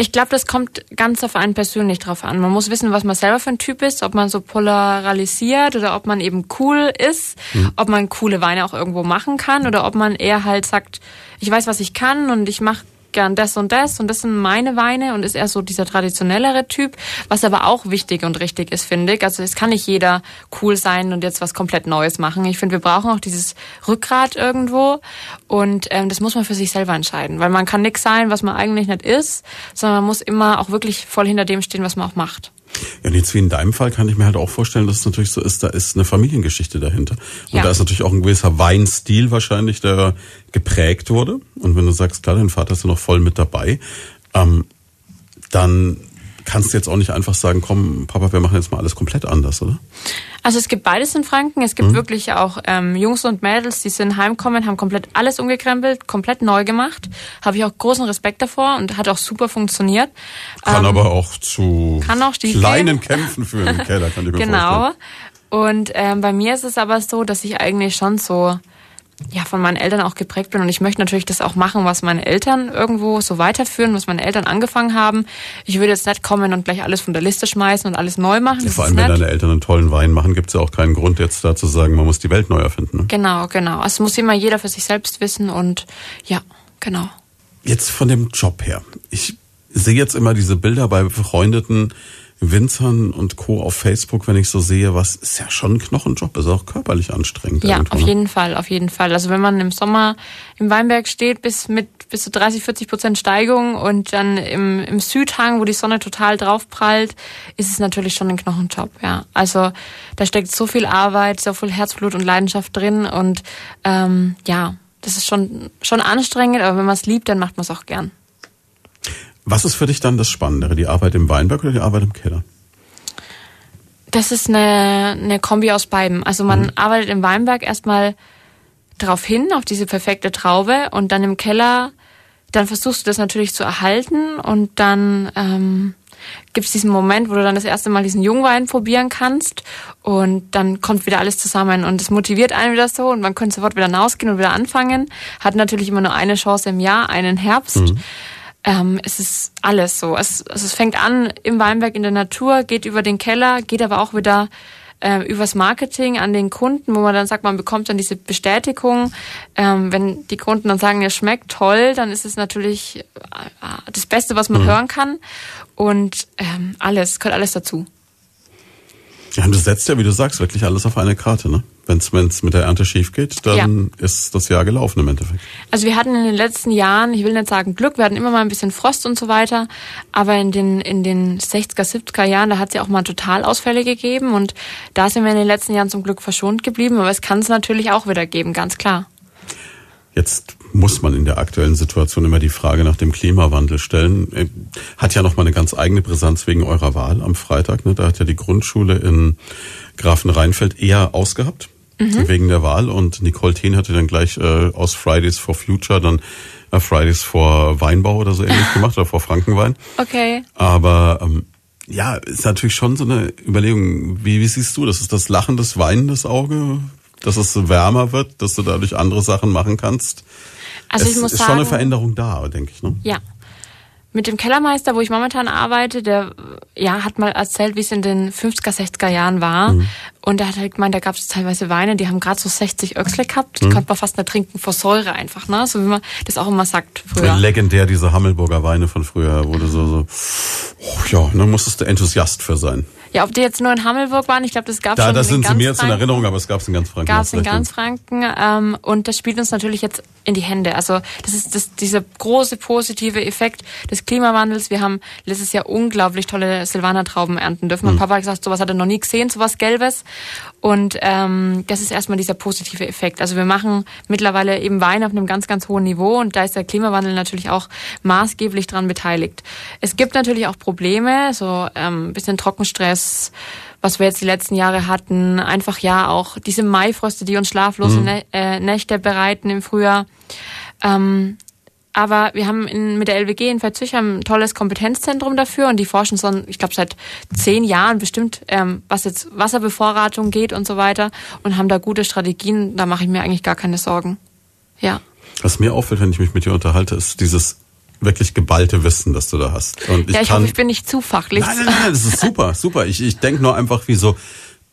Ich glaube, das kommt ganz auf einen persönlich drauf an. Man muss wissen, was man selber für ein Typ ist, ob man so polarisiert oder ob man eben cool ist, mhm. ob man coole Weine auch irgendwo machen kann oder ob man eher halt sagt, ich weiß, was ich kann und ich mache gern das und das und das sind meine Weine und ist eher so dieser traditionellere Typ, was aber auch wichtig und richtig ist, finde ich. Also es kann nicht jeder cool sein und jetzt was komplett Neues machen. Ich finde, wir brauchen auch dieses Rückgrat irgendwo und ähm, das muss man für sich selber entscheiden, weil man kann nichts sein, was man eigentlich nicht ist, sondern man muss immer auch wirklich voll hinter dem stehen, was man auch macht. Ja, und jetzt wie in deinem Fall kann ich mir halt auch vorstellen, dass es natürlich so ist, da ist eine Familiengeschichte dahinter. Und ja. da ist natürlich auch ein gewisser Weinstil wahrscheinlich, der geprägt wurde. Und wenn du sagst, klar, dein Vater ist ja noch voll mit dabei, ähm, dann kannst du jetzt auch nicht einfach sagen, komm, Papa, wir machen jetzt mal alles komplett anders, oder? Also es gibt beides in Franken. Es gibt mhm. wirklich auch ähm, Jungs und Mädels, die sind heimkommen, haben komplett alles umgekrempelt, komplett neu gemacht. Habe ich auch großen Respekt davor und hat auch super funktioniert. Kann ähm, aber auch zu auch kleinen Kämpfen führen im Keller, kann ich mir genau. vorstellen. Genau. Und ähm, bei mir ist es aber so, dass ich eigentlich schon so ja, von meinen Eltern auch geprägt bin und ich möchte natürlich das auch machen, was meine Eltern irgendwo so weiterführen, was meine Eltern angefangen haben. Ich würde jetzt nicht kommen und gleich alles von der Liste schmeißen und alles neu machen. Ja, vor allem, wenn deine Eltern einen tollen Wein machen, gibt es ja auch keinen Grund jetzt da zu sagen, man muss die Welt neu erfinden. Ne? Genau, genau. Also es muss immer jeder für sich selbst wissen und ja, genau. Jetzt von dem Job her. Ich sehe jetzt immer diese Bilder bei befreundeten Winzern und Co. auf Facebook, wenn ich so sehe, was ist ja schon ein Knochenjob, ist auch körperlich anstrengend. Ja, auf ne? jeden Fall, auf jeden Fall. Also wenn man im Sommer im Weinberg steht, bis mit bis zu 30, 40 Prozent Steigung und dann im, im Südhang, wo die Sonne total draufprallt, ist es natürlich schon ein Knochenjob, ja. Also da steckt so viel Arbeit, so viel Herzblut und Leidenschaft drin und ähm, ja, das ist schon, schon anstrengend, aber wenn man es liebt, dann macht man es auch gern. Was ist für dich dann das Spannendere, die Arbeit im Weinberg oder die Arbeit im Keller? Das ist eine, eine Kombi aus beiden. Also man mhm. arbeitet im Weinberg erstmal darauf hin, auf diese perfekte Traube und dann im Keller, dann versuchst du das natürlich zu erhalten und dann ähm, gibt es diesen Moment, wo du dann das erste Mal diesen Jungwein probieren kannst und dann kommt wieder alles zusammen und es motiviert einen wieder so und man könnte sofort wieder hinausgehen und wieder anfangen. Hat natürlich immer nur eine Chance im Jahr, einen Herbst. Mhm ähm, es ist alles so. Es, also es fängt an im Weinberg in der Natur, geht über den Keller, geht aber auch wieder äh, übers Marketing an den Kunden, wo man dann sagt, man bekommt dann diese Bestätigung. Ähm, wenn die Kunden dann sagen, ja, schmeckt toll, dann ist es natürlich äh, das Beste, was man mhm. hören kann. Und ähm, alles, gehört alles dazu. Ja, und du setzt ja, wie du sagst, wirklich alles auf eine Karte, ne? Wenn es mit der Ernte schief geht, dann ja. ist das Jahr gelaufen im Endeffekt. Also wir hatten in den letzten Jahren, ich will nicht sagen Glück, wir hatten immer mal ein bisschen Frost und so weiter, aber in den, in den 60er, 70er Jahren, da hat es ja auch mal Totalausfälle gegeben und da sind wir in den letzten Jahren zum Glück verschont geblieben, aber es kann es natürlich auch wieder geben, ganz klar. Jetzt muss man in der aktuellen Situation immer die Frage nach dem Klimawandel stellen. Äh, hat ja nochmal eine ganz eigene Brisanz wegen eurer Wahl am Freitag. Ne? Da hat ja die Grundschule in Grafenrheinfeld eher ausgehabt mhm. wegen der Wahl und Nicole Thien hatte dann gleich äh, aus Fridays for Future dann äh, Fridays for Weinbau oder so ähnlich gemacht oder vor Frankenwein. Okay. Aber ähm, ja, ist natürlich schon so eine Überlegung. Wie, wie siehst du das? Ist das lachendes, weinendes Auge? Dass es wärmer wird, dass du dadurch andere Sachen machen kannst? Also es ich muss ist sagen, schon eine Veränderung da, denke ich. Ne? Ja, mit dem Kellermeister, wo ich momentan arbeite, der ja hat mal erzählt, wie es in den 50er, 60er Jahren war. Mhm. Und er hat halt gemeint, da gab es teilweise Weine, die haben gerade so 60 Öchsle gehabt. Die mhm. konnte man fast nicht trinken vor Säure einfach, ne? So wie man das auch immer sagt früher. Legendär, diese Hammelburger Weine von früher, wurde so, so, oh, ja, da musstest du Enthusiast für sein. Ja, ob die jetzt nur in Hammelburg waren, ich glaube, das gab es schon das in sind sie mir jetzt in Erinnerung, aber es gab es in ganz Franken. Gab es in ganz Franken ähm, und das spielt uns natürlich jetzt in die Hände. Also das ist das, dieser große positive Effekt des Klimawandels. Wir haben letztes Jahr unglaublich tolle Silvaner-Trauben ernten dürfen. Mein mhm. Papa hat gesagt, sowas hat er noch nie gesehen, sowas Gelbes. Und ähm, das ist erstmal dieser positive Effekt. Also wir machen mittlerweile eben Wein auf einem ganz, ganz hohen Niveau und da ist der Klimawandel natürlich auch maßgeblich dran beteiligt. Es gibt natürlich auch Probleme, so ähm, bisschen Trockenstress, was wir jetzt die letzten Jahre hatten. Einfach ja auch diese Maifröste, die uns schlaflose mhm. äh, Nächte bereiten im Frühjahr. Ähm, aber wir haben in, mit der LWG in Verzüch ein tolles Kompetenzzentrum dafür und die forschen schon, ich glaube, seit zehn Jahren bestimmt, ähm, was jetzt Wasserbevorratung geht und so weiter und haben da gute Strategien. Da mache ich mir eigentlich gar keine Sorgen. Ja. Was mir auffällt, wenn ich mich mit dir unterhalte, ist dieses wirklich geballte Wissen, das du da hast. Und ich ja, ich kann, hoffe, ich bin nicht zu fachlich. Nein, nein, nein, das ist super, super. Ich, ich denke nur einfach, wie so,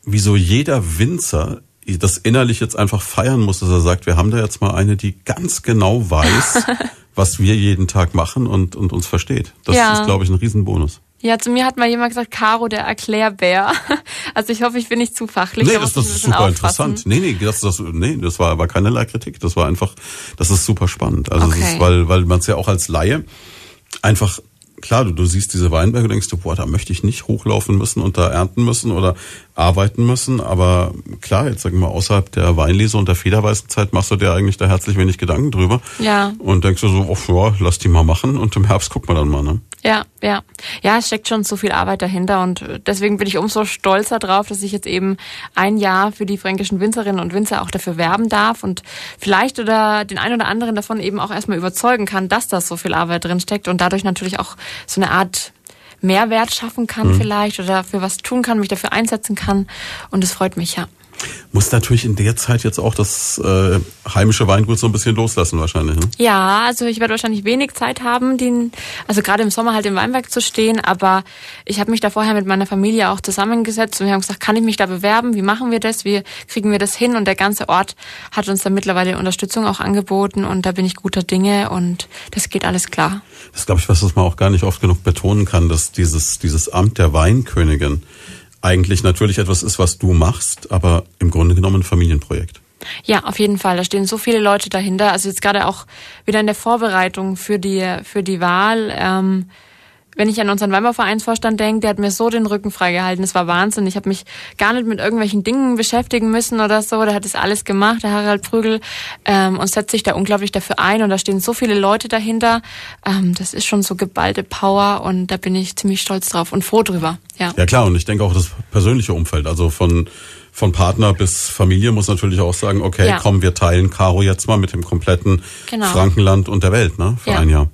wie so jeder Winzer das innerlich jetzt einfach feiern muss, dass er sagt, wir haben da jetzt mal eine, die ganz genau weiß, was wir jeden Tag machen und, und uns versteht. Das ja. ist, glaube ich, ein Riesenbonus. Ja, zu mir hat mal jemand gesagt, Caro, der Erklärbär. Also ich hoffe, ich bin nicht zu fachlich. Nee, das, das ist super auffassen. interessant. Nee, nee, das, das, nee, das war, war keinerlei Kritik. Das war einfach, das ist super spannend. Also okay. ist, weil, weil man es ja auch als Laie einfach klar, du, du siehst diese Weinberge und denkst du, boah, da möchte ich nicht hochlaufen müssen und da ernten müssen oder arbeiten müssen. Aber klar, jetzt sagen wir mal, außerhalb der Weinlese und der federweißen Zeit machst du dir eigentlich da herzlich wenig Gedanken drüber. Ja. Und denkst du so, oh, ja, lass die mal machen und im Herbst gucken wir dann mal, ne? Ja, ja. Ja, es steckt schon so viel Arbeit dahinter und deswegen bin ich umso stolzer drauf, dass ich jetzt eben ein Jahr für die fränkischen Winzerinnen und Winzer auch dafür werben darf und vielleicht oder den einen oder anderen davon eben auch erstmal überzeugen kann, dass das so viel Arbeit drin steckt und dadurch natürlich auch so eine Art Mehrwert schaffen kann mhm. vielleicht oder für was tun kann, mich dafür einsetzen kann. Und es freut mich, ja. Muss natürlich in der Zeit jetzt auch das äh, heimische Weingut so ein bisschen loslassen wahrscheinlich. Ne? Ja, also ich werde wahrscheinlich wenig Zeit haben, den, also gerade im Sommer halt im Weinberg zu stehen, aber ich habe mich da vorher mit meiner Familie auch zusammengesetzt und wir haben gesagt, kann ich mich da bewerben? Wie machen wir das? Wie kriegen wir das hin? Und der ganze Ort hat uns da mittlerweile Unterstützung auch angeboten und da bin ich guter Dinge und das geht alles klar. Das glaube ich, was man auch gar nicht oft genug betonen kann, dass dieses, dieses Amt der Weinkönigin eigentlich natürlich etwas ist, was du machst, aber im Grunde genommen ein Familienprojekt. Ja, auf jeden Fall. Da stehen so viele Leute dahinter. Also jetzt gerade auch wieder in der Vorbereitung für die für die Wahl. Ähm, wenn ich an unseren Weibervereinsvorstand denke, der hat mir so den Rücken freigehalten. Das war Wahnsinn. Ich habe mich gar nicht mit irgendwelchen Dingen beschäftigen müssen oder so. Der hat das alles gemacht, der Harald Prügel, ähm, und setzt sich da unglaublich dafür ein. Und da stehen so viele Leute dahinter. Ähm, das ist schon so geballte Power und da bin ich ziemlich stolz drauf und froh drüber. Ja, ja klar. Und ich denke auch das persönliche Umfeld, also von von Partner bis Familie muss natürlich auch sagen, okay, ja. komm, wir teilen Caro jetzt mal mit dem kompletten genau. Frankenland und der Welt, ne, für ja. ein Jahr.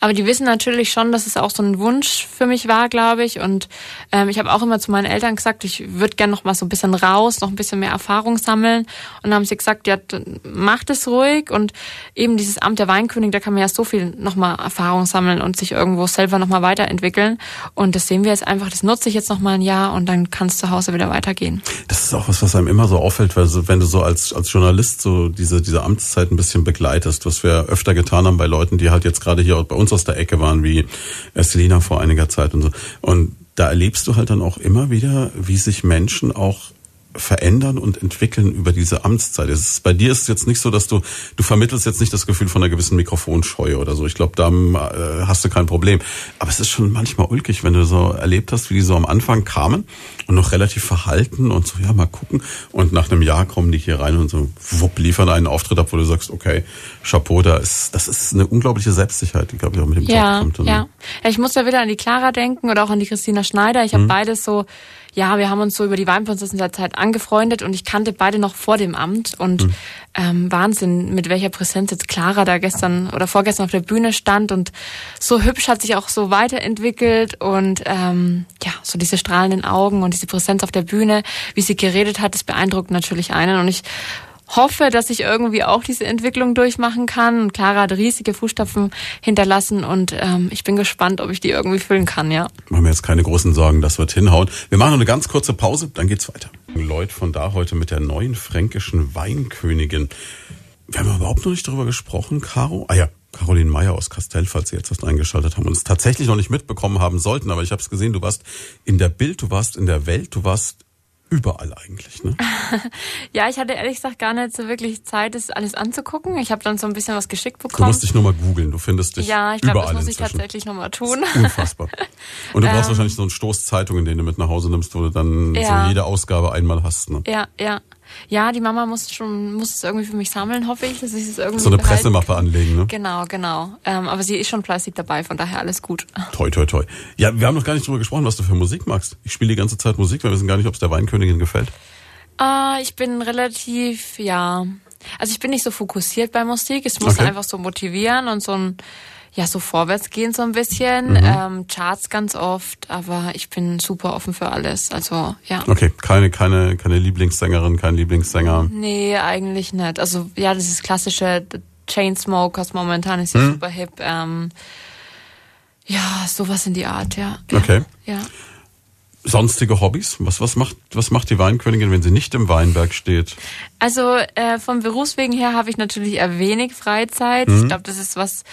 Aber die wissen natürlich schon, dass es auch so ein Wunsch für mich war, glaube ich. Und ähm, ich habe auch immer zu meinen Eltern gesagt, ich würde gerne noch mal so ein bisschen raus, noch ein bisschen mehr Erfahrung sammeln. Und dann haben sie gesagt, ja, macht es ruhig. Und eben dieses Amt der Weinkönig, da kann man ja so viel noch mal Erfahrung sammeln und sich irgendwo selber noch mal weiterentwickeln. Und das sehen wir jetzt einfach, das nutze ich jetzt noch mal ein Jahr und dann kann es zu Hause wieder weitergehen. Das ist auch was, was einem immer so auffällt, weil wenn du so als, als Journalist so diese, diese Amtszeit ein bisschen begleitest, was wir öfter getan haben bei Leuten, die halt jetzt gerade hier bei uns aus der Ecke waren, wie Selina vor einiger Zeit und so. Und da erlebst du halt dann auch immer wieder, wie sich Menschen auch verändern und entwickeln über diese Amtszeit? Ist, bei dir ist es jetzt nicht so, dass du, du vermittelst jetzt nicht das Gefühl von einer gewissen Mikrofonscheue oder so. Ich glaube, da äh, hast du kein Problem. Aber es ist schon manchmal ulkig, wenn du so erlebt hast, wie die so am Anfang kamen und noch relativ verhalten und so, ja, mal gucken. Und nach einem Jahr kommen die hier rein und so, wupp, liefern einen Auftritt ab, wo du sagst, okay, Chapeau, da ist, das ist eine unglaubliche Selbstsicherheit, die, glaube ich, auch mit dem ja, Job kommt. Ja, ja. Ich muss da wieder an die Clara denken oder auch an die Christina Schneider. Ich habe mhm. beides so ja, wir haben uns so über die Weinprinzessin der Zeit angefreundet und ich kannte beide noch vor dem Amt und mhm. ähm, Wahnsinn, mit welcher Präsenz jetzt Clara da gestern oder vorgestern auf der Bühne stand und so hübsch hat sich auch so weiterentwickelt und ähm, ja, so diese strahlenden Augen und diese Präsenz auf der Bühne, wie sie geredet hat, das beeindruckt natürlich einen und ich hoffe, dass ich irgendwie auch diese Entwicklung durchmachen kann. Und Clara hat riesige Fußstapfen hinterlassen und ähm, ich bin gespannt, ob ich die irgendwie füllen kann, ja. Machen wir jetzt keine großen Sorgen, das wird hinhauen. Wir machen noch eine ganz kurze Pause, dann geht's weiter. Leute von da heute mit der neuen fränkischen Weinkönigin. Wir haben überhaupt noch nicht darüber gesprochen, Caro. Ah ja, Caroline Meyer aus Castell, falls Sie jetzt was eingeschaltet haben und es tatsächlich noch nicht mitbekommen haben sollten, aber ich habe es gesehen, du warst in der Bild, du warst in der Welt, du warst überall eigentlich, ne? ja, ich hatte ehrlich gesagt gar nicht so wirklich Zeit, das alles anzugucken. Ich habe dann so ein bisschen was geschickt bekommen. Du musst dich nochmal googeln, du findest dich Ja, ich glaube, das muss ich tatsächlich nochmal tun. Unfassbar. Und du brauchst ähm, wahrscheinlich so einen Stoß Zeitungen, den du mit nach Hause nimmst, wo du dann ja. so jede Ausgabe einmal hast, ne? Ja, ja. Ja, die Mama muss schon muss es irgendwie für mich sammeln, hoffe ich, dass ich es irgendwie so eine behalten. Pressemappe anlegen, ne? Genau, genau. Ähm, aber sie ist schon fleißig dabei, von daher alles gut. Toi, toi, toi. Ja, wir haben noch gar nicht drüber gesprochen, was du für Musik magst. Ich spiele die ganze Zeit Musik, wir wissen gar nicht, ob es der Weinkönigin gefällt. Äh, ich bin relativ, ja, also ich bin nicht so fokussiert bei Musik. Es muss okay. einfach so motivieren und so ein ja so vorwärts gehen so ein bisschen. Mhm. Ähm, Charts ganz oft, aber ich bin super offen für alles. Also ja. Okay, keine, keine, keine Lieblingssängerin, kein Lieblingssänger. Nee, eigentlich nicht. Also ja, das ist klassische Chainsmokers momentan ist ja mhm. super hip. Ähm, ja, sowas in die Art, ja. Okay. Ja. Sonstige Hobbys? Was, was, macht, was macht die Weinkönigin, wenn sie nicht im Weinberg steht? Also äh, vom Berufswegen her habe ich natürlich eher wenig Freizeit. Mhm. Ich glaube, das ist was,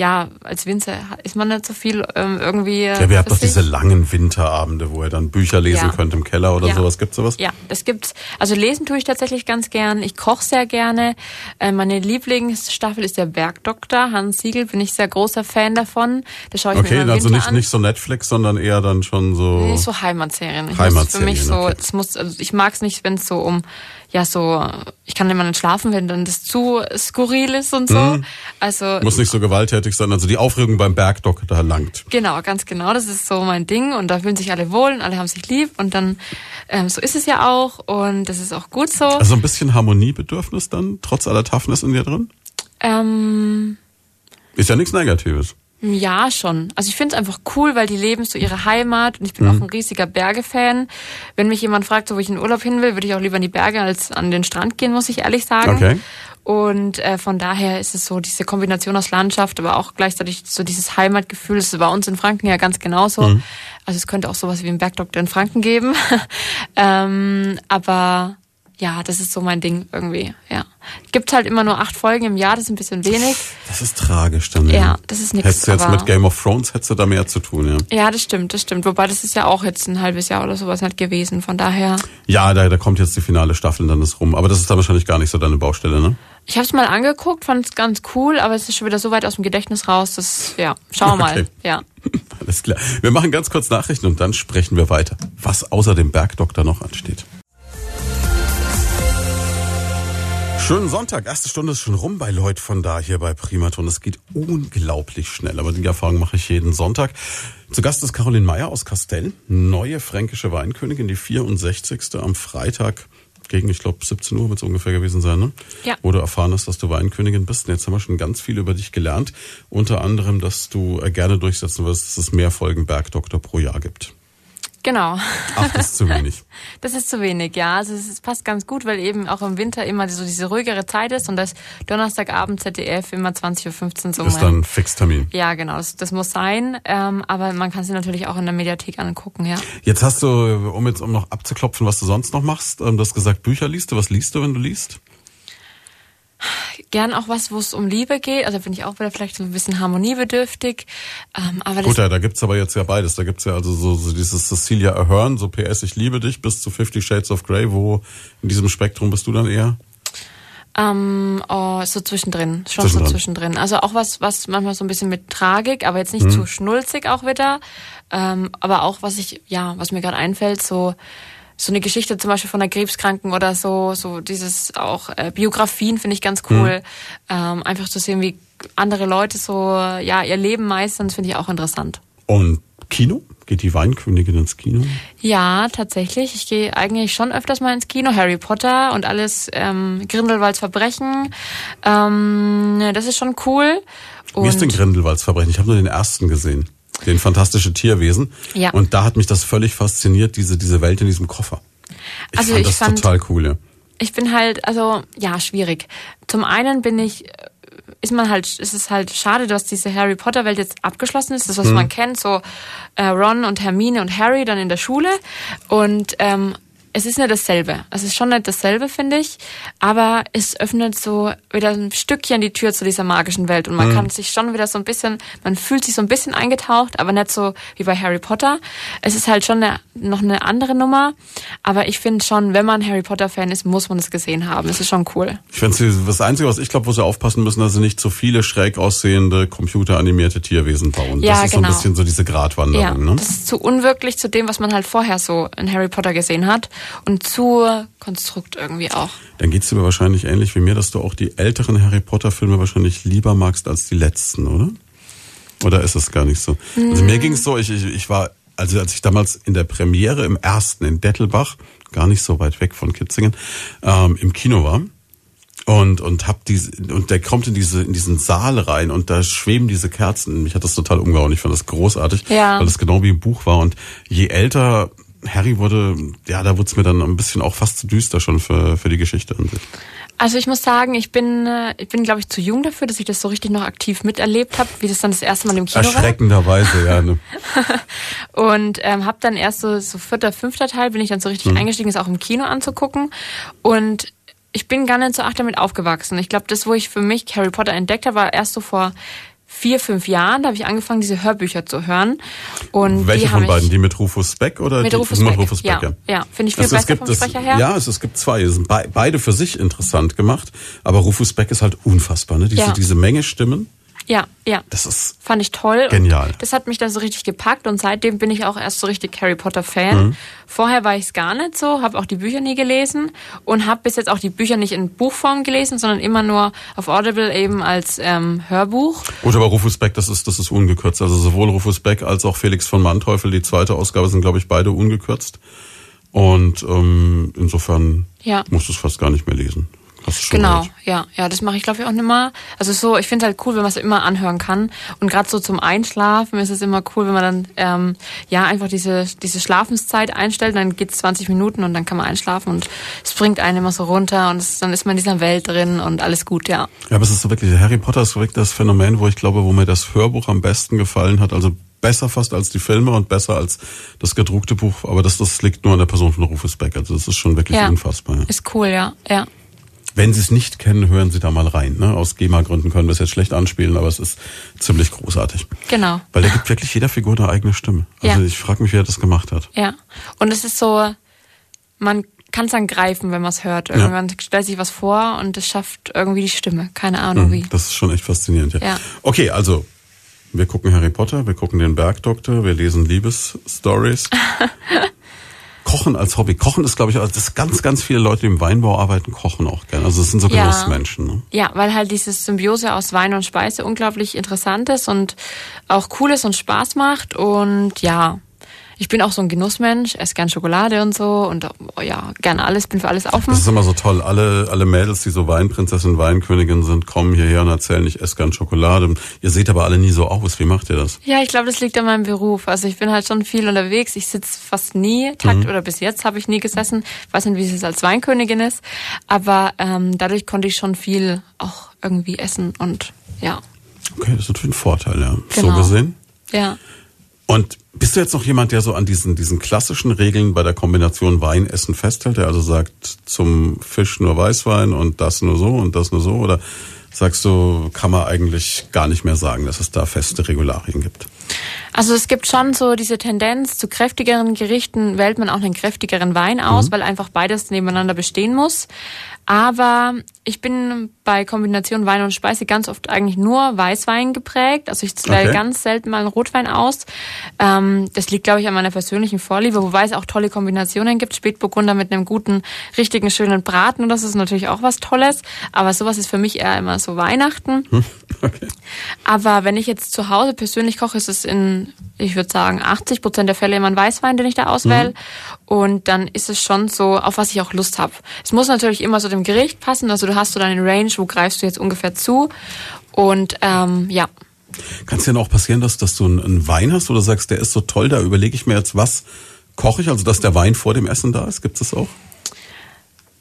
ja, als Winzer ist man nicht so viel ähm, irgendwie. Ja, wir haben doch diese langen Winterabende, wo ihr dann Bücher lesen ja. könnt im Keller oder ja. sowas. Gibt's sowas? Ja, das gibt's. Also lesen tue ich tatsächlich ganz gern. Ich koche sehr gerne. Äh, meine Lieblingsstaffel ist der Bergdoktor. Hans Siegel bin ich sehr großer Fan davon. Da schaue ich okay, mir Okay, also nicht, an. nicht so Netflix, sondern eher dann schon so. Nee, so Heimatserien. Ich Heimatserien. Für mich so, okay. das muss, also ich mag es nicht, wenn es so um ja so, ich kann immer nicht schlafen, wenn dann das zu skurril ist und so. Mhm. Also muss nicht so gewalttätig sein. Also die Aufregung beim Bergdock da langt. Genau, ganz genau. Das ist so mein Ding und da fühlen sich alle wohl und alle haben sich lieb und dann ähm, so ist es ja auch und das ist auch gut so. Also ein bisschen Harmoniebedürfnis dann trotz aller Toughness in dir drin. Ähm, ist ja nichts Negatives. Ja, schon. Also ich finde es einfach cool, weil die leben so ihre Heimat und ich bin mhm. auch ein riesiger Berge-Fan. Wenn mich jemand fragt, so, wo ich in Urlaub hin will, würde ich auch lieber in die Berge als an den Strand gehen, muss ich ehrlich sagen. Okay. Und äh, von daher ist es so diese Kombination aus Landschaft, aber auch gleichzeitig so dieses Heimatgefühl. Das ist bei uns in Franken ja ganz genauso. Mhm. Also es könnte auch sowas wie einen Bergdoktor in Franken geben. ähm, aber ja, das ist so mein Ding irgendwie, ja. Gibt halt immer nur acht Folgen im Jahr, das ist ein bisschen wenig. Das ist tragisch dann. Ja, ja das ist nichts. Hättest du jetzt mit Game of Thrones, hättest du da mehr zu tun, ja. Ja, das stimmt, das stimmt. Wobei das ist ja auch jetzt ein halbes Jahr oder sowas nicht gewesen, von daher. Ja, da, da kommt jetzt die finale Staffel dann ist rum. Aber das ist dann wahrscheinlich gar nicht so deine Baustelle, ne? Ich habe es mal angeguckt, fand es ganz cool, aber es ist schon wieder so weit aus dem Gedächtnis raus, dass, ja, schauen wir okay. mal, ja. Alles klar. Wir machen ganz kurz Nachrichten und dann sprechen wir weiter, was außer dem Bergdoktor noch ansteht. Schönen Sonntag, erste Stunde ist schon rum bei Leut von da hier bei Primaton. Es geht unglaublich schnell, aber die Erfahrung mache ich jeden Sonntag. Zu Gast ist Caroline Meyer aus Kastell, neue fränkische Weinkönigin, die 64. am Freitag gegen, ich glaube, 17 Uhr wird es ungefähr gewesen sein, ne? Ja. Wo du erfahren hast, dass du Weinkönigin bist. Und jetzt haben wir schon ganz viel über dich gelernt. Unter anderem, dass du äh, gerne durchsetzen wirst, dass es mehr Folgen Bergdoktor pro Jahr gibt. Genau. Ach, das ist zu wenig. Das ist zu wenig, ja. Also es passt ganz gut, weil eben auch im Winter immer so diese ruhigere Zeit ist und das Donnerstagabend ZDF immer 20.15 Uhr so. Ist dann Fixtermin. Ja, genau. Das, das muss sein. Ähm, aber man kann sie natürlich auch in der Mediathek angucken, ja. Jetzt hast du, um jetzt um noch abzuklopfen, was du sonst noch machst, ähm, du hast gesagt, Bücher liest du. Was liest du, wenn du liest? Gern auch was, wo es um Liebe geht. Also bin ich auch wieder vielleicht so ein bisschen harmoniebedürftig. Ähm, aber Gut, ja, da gibt's aber jetzt ja beides. Da gibt's ja also so, so dieses Cecilia Ahern, so PS, ich liebe dich, bis zu Fifty Shades of Grey. Wo in diesem Spektrum bist du dann eher? Ähm, oh, so zwischendrin, schon zwischendrin. so zwischendrin. Also auch was, was manchmal so ein bisschen mit Tragik, aber jetzt nicht mhm. zu schnulzig auch wieder. Ähm, aber auch was ich, ja, was mir gerade einfällt, so so eine Geschichte zum Beispiel von einer Krebskranken oder so, so dieses auch äh, Biografien finde ich ganz cool. Mhm. Ähm, einfach zu sehen, wie andere Leute so ja ihr Leben meistern, das finde ich auch interessant. Und Kino? Geht die Weinkönigin ins Kino? Ja, tatsächlich. Ich gehe eigentlich schon öfters mal ins Kino. Harry Potter und alles ähm, Grindelwalds Verbrechen. Ähm, das ist schon cool. Und Wie ist denn Grindelwalds Verbrechen? Ich habe nur den ersten gesehen. Den fantastische Tierwesen. Ja. Und da hat mich das völlig fasziniert, diese, diese Welt in diesem Koffer. Ich also fand ich das fand, total cool. Ja. Ich bin halt, also ja, schwierig. Zum einen bin ich ist man halt, ist es halt schade, dass diese Harry Potter Welt jetzt abgeschlossen ist. Das, was mhm. man kennt, so äh, Ron und Hermine und Harry dann in der Schule. Und ähm, es ist nicht dasselbe. Es ist schon nicht dasselbe, finde ich. Aber es öffnet so wieder ein Stückchen die Tür zu dieser magischen Welt. Und man mhm. kann sich schon wieder so ein bisschen, man fühlt sich so ein bisschen eingetaucht, aber nicht so wie bei Harry Potter. Es ist halt schon eine, noch eine andere Nummer. Aber ich finde schon, wenn man Harry Potter Fan ist, muss man es gesehen haben. Es ist schon cool. Ich finde das Einzige, was ich glaube, wo sie aufpassen müssen, dass sie nicht zu viele schräg aussehende, computeranimierte Tierwesen bauen. Ja, das ist genau. so ein genau. bisschen so diese Gratwanderung. Ja, ne? Das ist zu unwirklich zu dem, was man halt vorher so in Harry Potter gesehen hat und zu Konstrukt irgendwie auch. Dann geht's dir wahrscheinlich ähnlich wie mir, dass du auch die älteren Harry Potter Filme wahrscheinlich lieber magst als die letzten, oder? Oder ist es gar nicht so? Mhm. Also mir mm. ging's so, ich, ich, ich war, also als ich damals in der Premiere im ersten in Dettelbach, gar nicht so weit weg von Kitzingen, ähm, im Kino war, und und hab diese und der kommt in diese in diesen Saal rein und da schweben diese Kerzen. Mich hat das total umgehauen. Ich fand das großartig, ja. weil das genau wie im Buch war. Und je älter Harry wurde, ja, da wurde es mir dann ein bisschen auch fast zu düster schon für, für die Geschichte an sich. Also ich muss sagen, ich bin, äh, ich bin, glaube ich, zu jung dafür, dass ich das so richtig noch aktiv miterlebt habe, wie das dann das erste Mal im Kino Erschreckenderweise, war. ja. Ne? und ähm, habe dann erst so, so vierter, fünfter Teil bin ich dann so richtig mhm. eingestiegen, es auch im Kino anzugucken. Und ich bin gar nicht so acht damit aufgewachsen. Ich glaube, das, wo ich für mich Harry Potter entdeckt habe, war erst so vor vier, fünf Jahren, da habe ich angefangen, diese Hörbücher zu hören. Und Welche von beiden? Die mit Rufus Beck oder mit die Rufus, Beck. Rufus Beck? Ja, ja. finde ich viel also besser gibt, vom Sprecher her. Ja, es, es gibt zwei. Es sind beide für sich interessant gemacht, aber Rufus Beck ist halt unfassbar, ne? Diese, ja. diese Menge Stimmen. Ja, ja. Das ist fand ich toll. Genial. das hat mich da so richtig gepackt und seitdem bin ich auch erst so richtig Harry Potter Fan. Mhm. Vorher war ich es gar nicht so, habe auch die Bücher nie gelesen und habe bis jetzt auch die Bücher nicht in Buchform gelesen, sondern immer nur auf Audible eben als ähm, Hörbuch. Gut, aber Rufus Beck, das ist das ist ungekürzt. Also sowohl Rufus Beck als auch Felix von Manteuffel, die zweite Ausgabe sind glaube ich beide ungekürzt. Und ähm, insofern ja. musst du es fast gar nicht mehr lesen. Genau, gehört? ja, ja, das mache ich glaube ich auch immer. Also so, ich finde es halt cool, wenn man es immer anhören kann. Und gerade so zum Einschlafen ist es immer cool, wenn man dann ähm, ja einfach diese diese Schlafenszeit einstellt. Dann geht es 20 Minuten und dann kann man einschlafen und es bringt einen immer so runter und es, dann ist man in dieser Welt drin und alles gut, ja. Ja, aber es ist so wirklich Harry Potter ist wirklich das Phänomen, wo ich glaube, wo mir das Hörbuch am besten gefallen hat. Also besser fast als die Filme und besser als das gedruckte Buch. Aber das, das liegt nur an der Person von Rufus Beck. Also das ist schon wirklich ja, unfassbar. Ja. Ist cool, ja, ja. Wenn Sie es nicht kennen, hören Sie da mal rein. Ne? Aus GEMA-Gründen können wir es jetzt schlecht anspielen, aber es ist ziemlich großartig. Genau. Weil da gibt wirklich jeder Figur eine eigene Stimme. Also ja. ich frage mich, wer das gemacht hat. Ja. Und es ist so, man kann es dann greifen, wenn man es hört. Irgendwann ja. stellt sich was vor und es schafft irgendwie die Stimme. Keine Ahnung mhm, wie. Das ist schon echt faszinierend. Ja. ja. Okay, also wir gucken Harry Potter, wir gucken den Bergdoktor, wir lesen Liebesstories. Kochen als Hobby. Kochen ist, glaube ich, also das ganz, ganz viele Leute, die im Weinbau arbeiten, kochen auch gerne. Also das sind so Genussmenschen. Ja. Ne? ja, weil halt dieses Symbiose aus Wein und Speise unglaublich interessant ist und auch cool ist und Spaß macht. Und ja, ich bin auch so ein Genussmensch, esse gern Schokolade und so und oh ja, gerne alles, bin für alles offen. Das ist immer so toll. Alle, alle Mädels, die so Weinprinzessin, Weinkönigin sind, kommen hierher und erzählen, ich esse gern Schokolade. Ihr seht aber alle nie so aus. Wie macht ihr das? Ja, ich glaube, das liegt an meinem Beruf. Also ich bin halt schon viel unterwegs. Ich sitze fast nie, Takt mhm. oder bis jetzt habe ich nie gesessen. Ich weiß nicht, wie es als Weinkönigin ist. Aber ähm, dadurch konnte ich schon viel auch irgendwie essen und ja. Okay, das ist natürlich ein Vorteil, ja. Genau. So gesehen. Ja. Und bist du jetzt noch jemand, der so an diesen, diesen klassischen Regeln bei der Kombination Wein Essen festhält, der also sagt, zum Fisch nur Weißwein und das nur so und das nur so? Oder sagst du, kann man eigentlich gar nicht mehr sagen, dass es da feste Regularien gibt? Also es gibt schon so diese Tendenz, zu kräftigeren Gerichten wählt man auch einen kräftigeren Wein aus, mhm. weil einfach beides nebeneinander bestehen muss. Aber ich bin bei Kombination Wein und Speise ganz oft eigentlich nur Weißwein geprägt. Also ich wähle okay. ganz selten mal einen Rotwein aus. Ähm, das liegt, glaube ich, an meiner persönlichen Vorliebe, wobei es auch tolle Kombinationen gibt. Spätburgunder mit einem guten, richtigen, schönen Braten. Und das ist natürlich auch was Tolles. Aber sowas ist für mich eher immer so Weihnachten. Hm, okay. Aber wenn ich jetzt zu Hause persönlich koche, ist es in, ich würde sagen, 80 Prozent der Fälle immer ein Weißwein, den ich da auswähle. Mhm. Und dann ist es schon so, auf was ich auch Lust habe. Es muss natürlich immer so dem Gericht passen. Also du hast so deine Range, wo greifst du jetzt ungefähr zu. Und ähm, ja. Kann es denn auch passieren, dass, dass du einen Wein hast oder sagst, der ist so toll, da überlege ich mir jetzt, was koche ich, also dass der Wein vor dem Essen da ist? Gibt es das auch?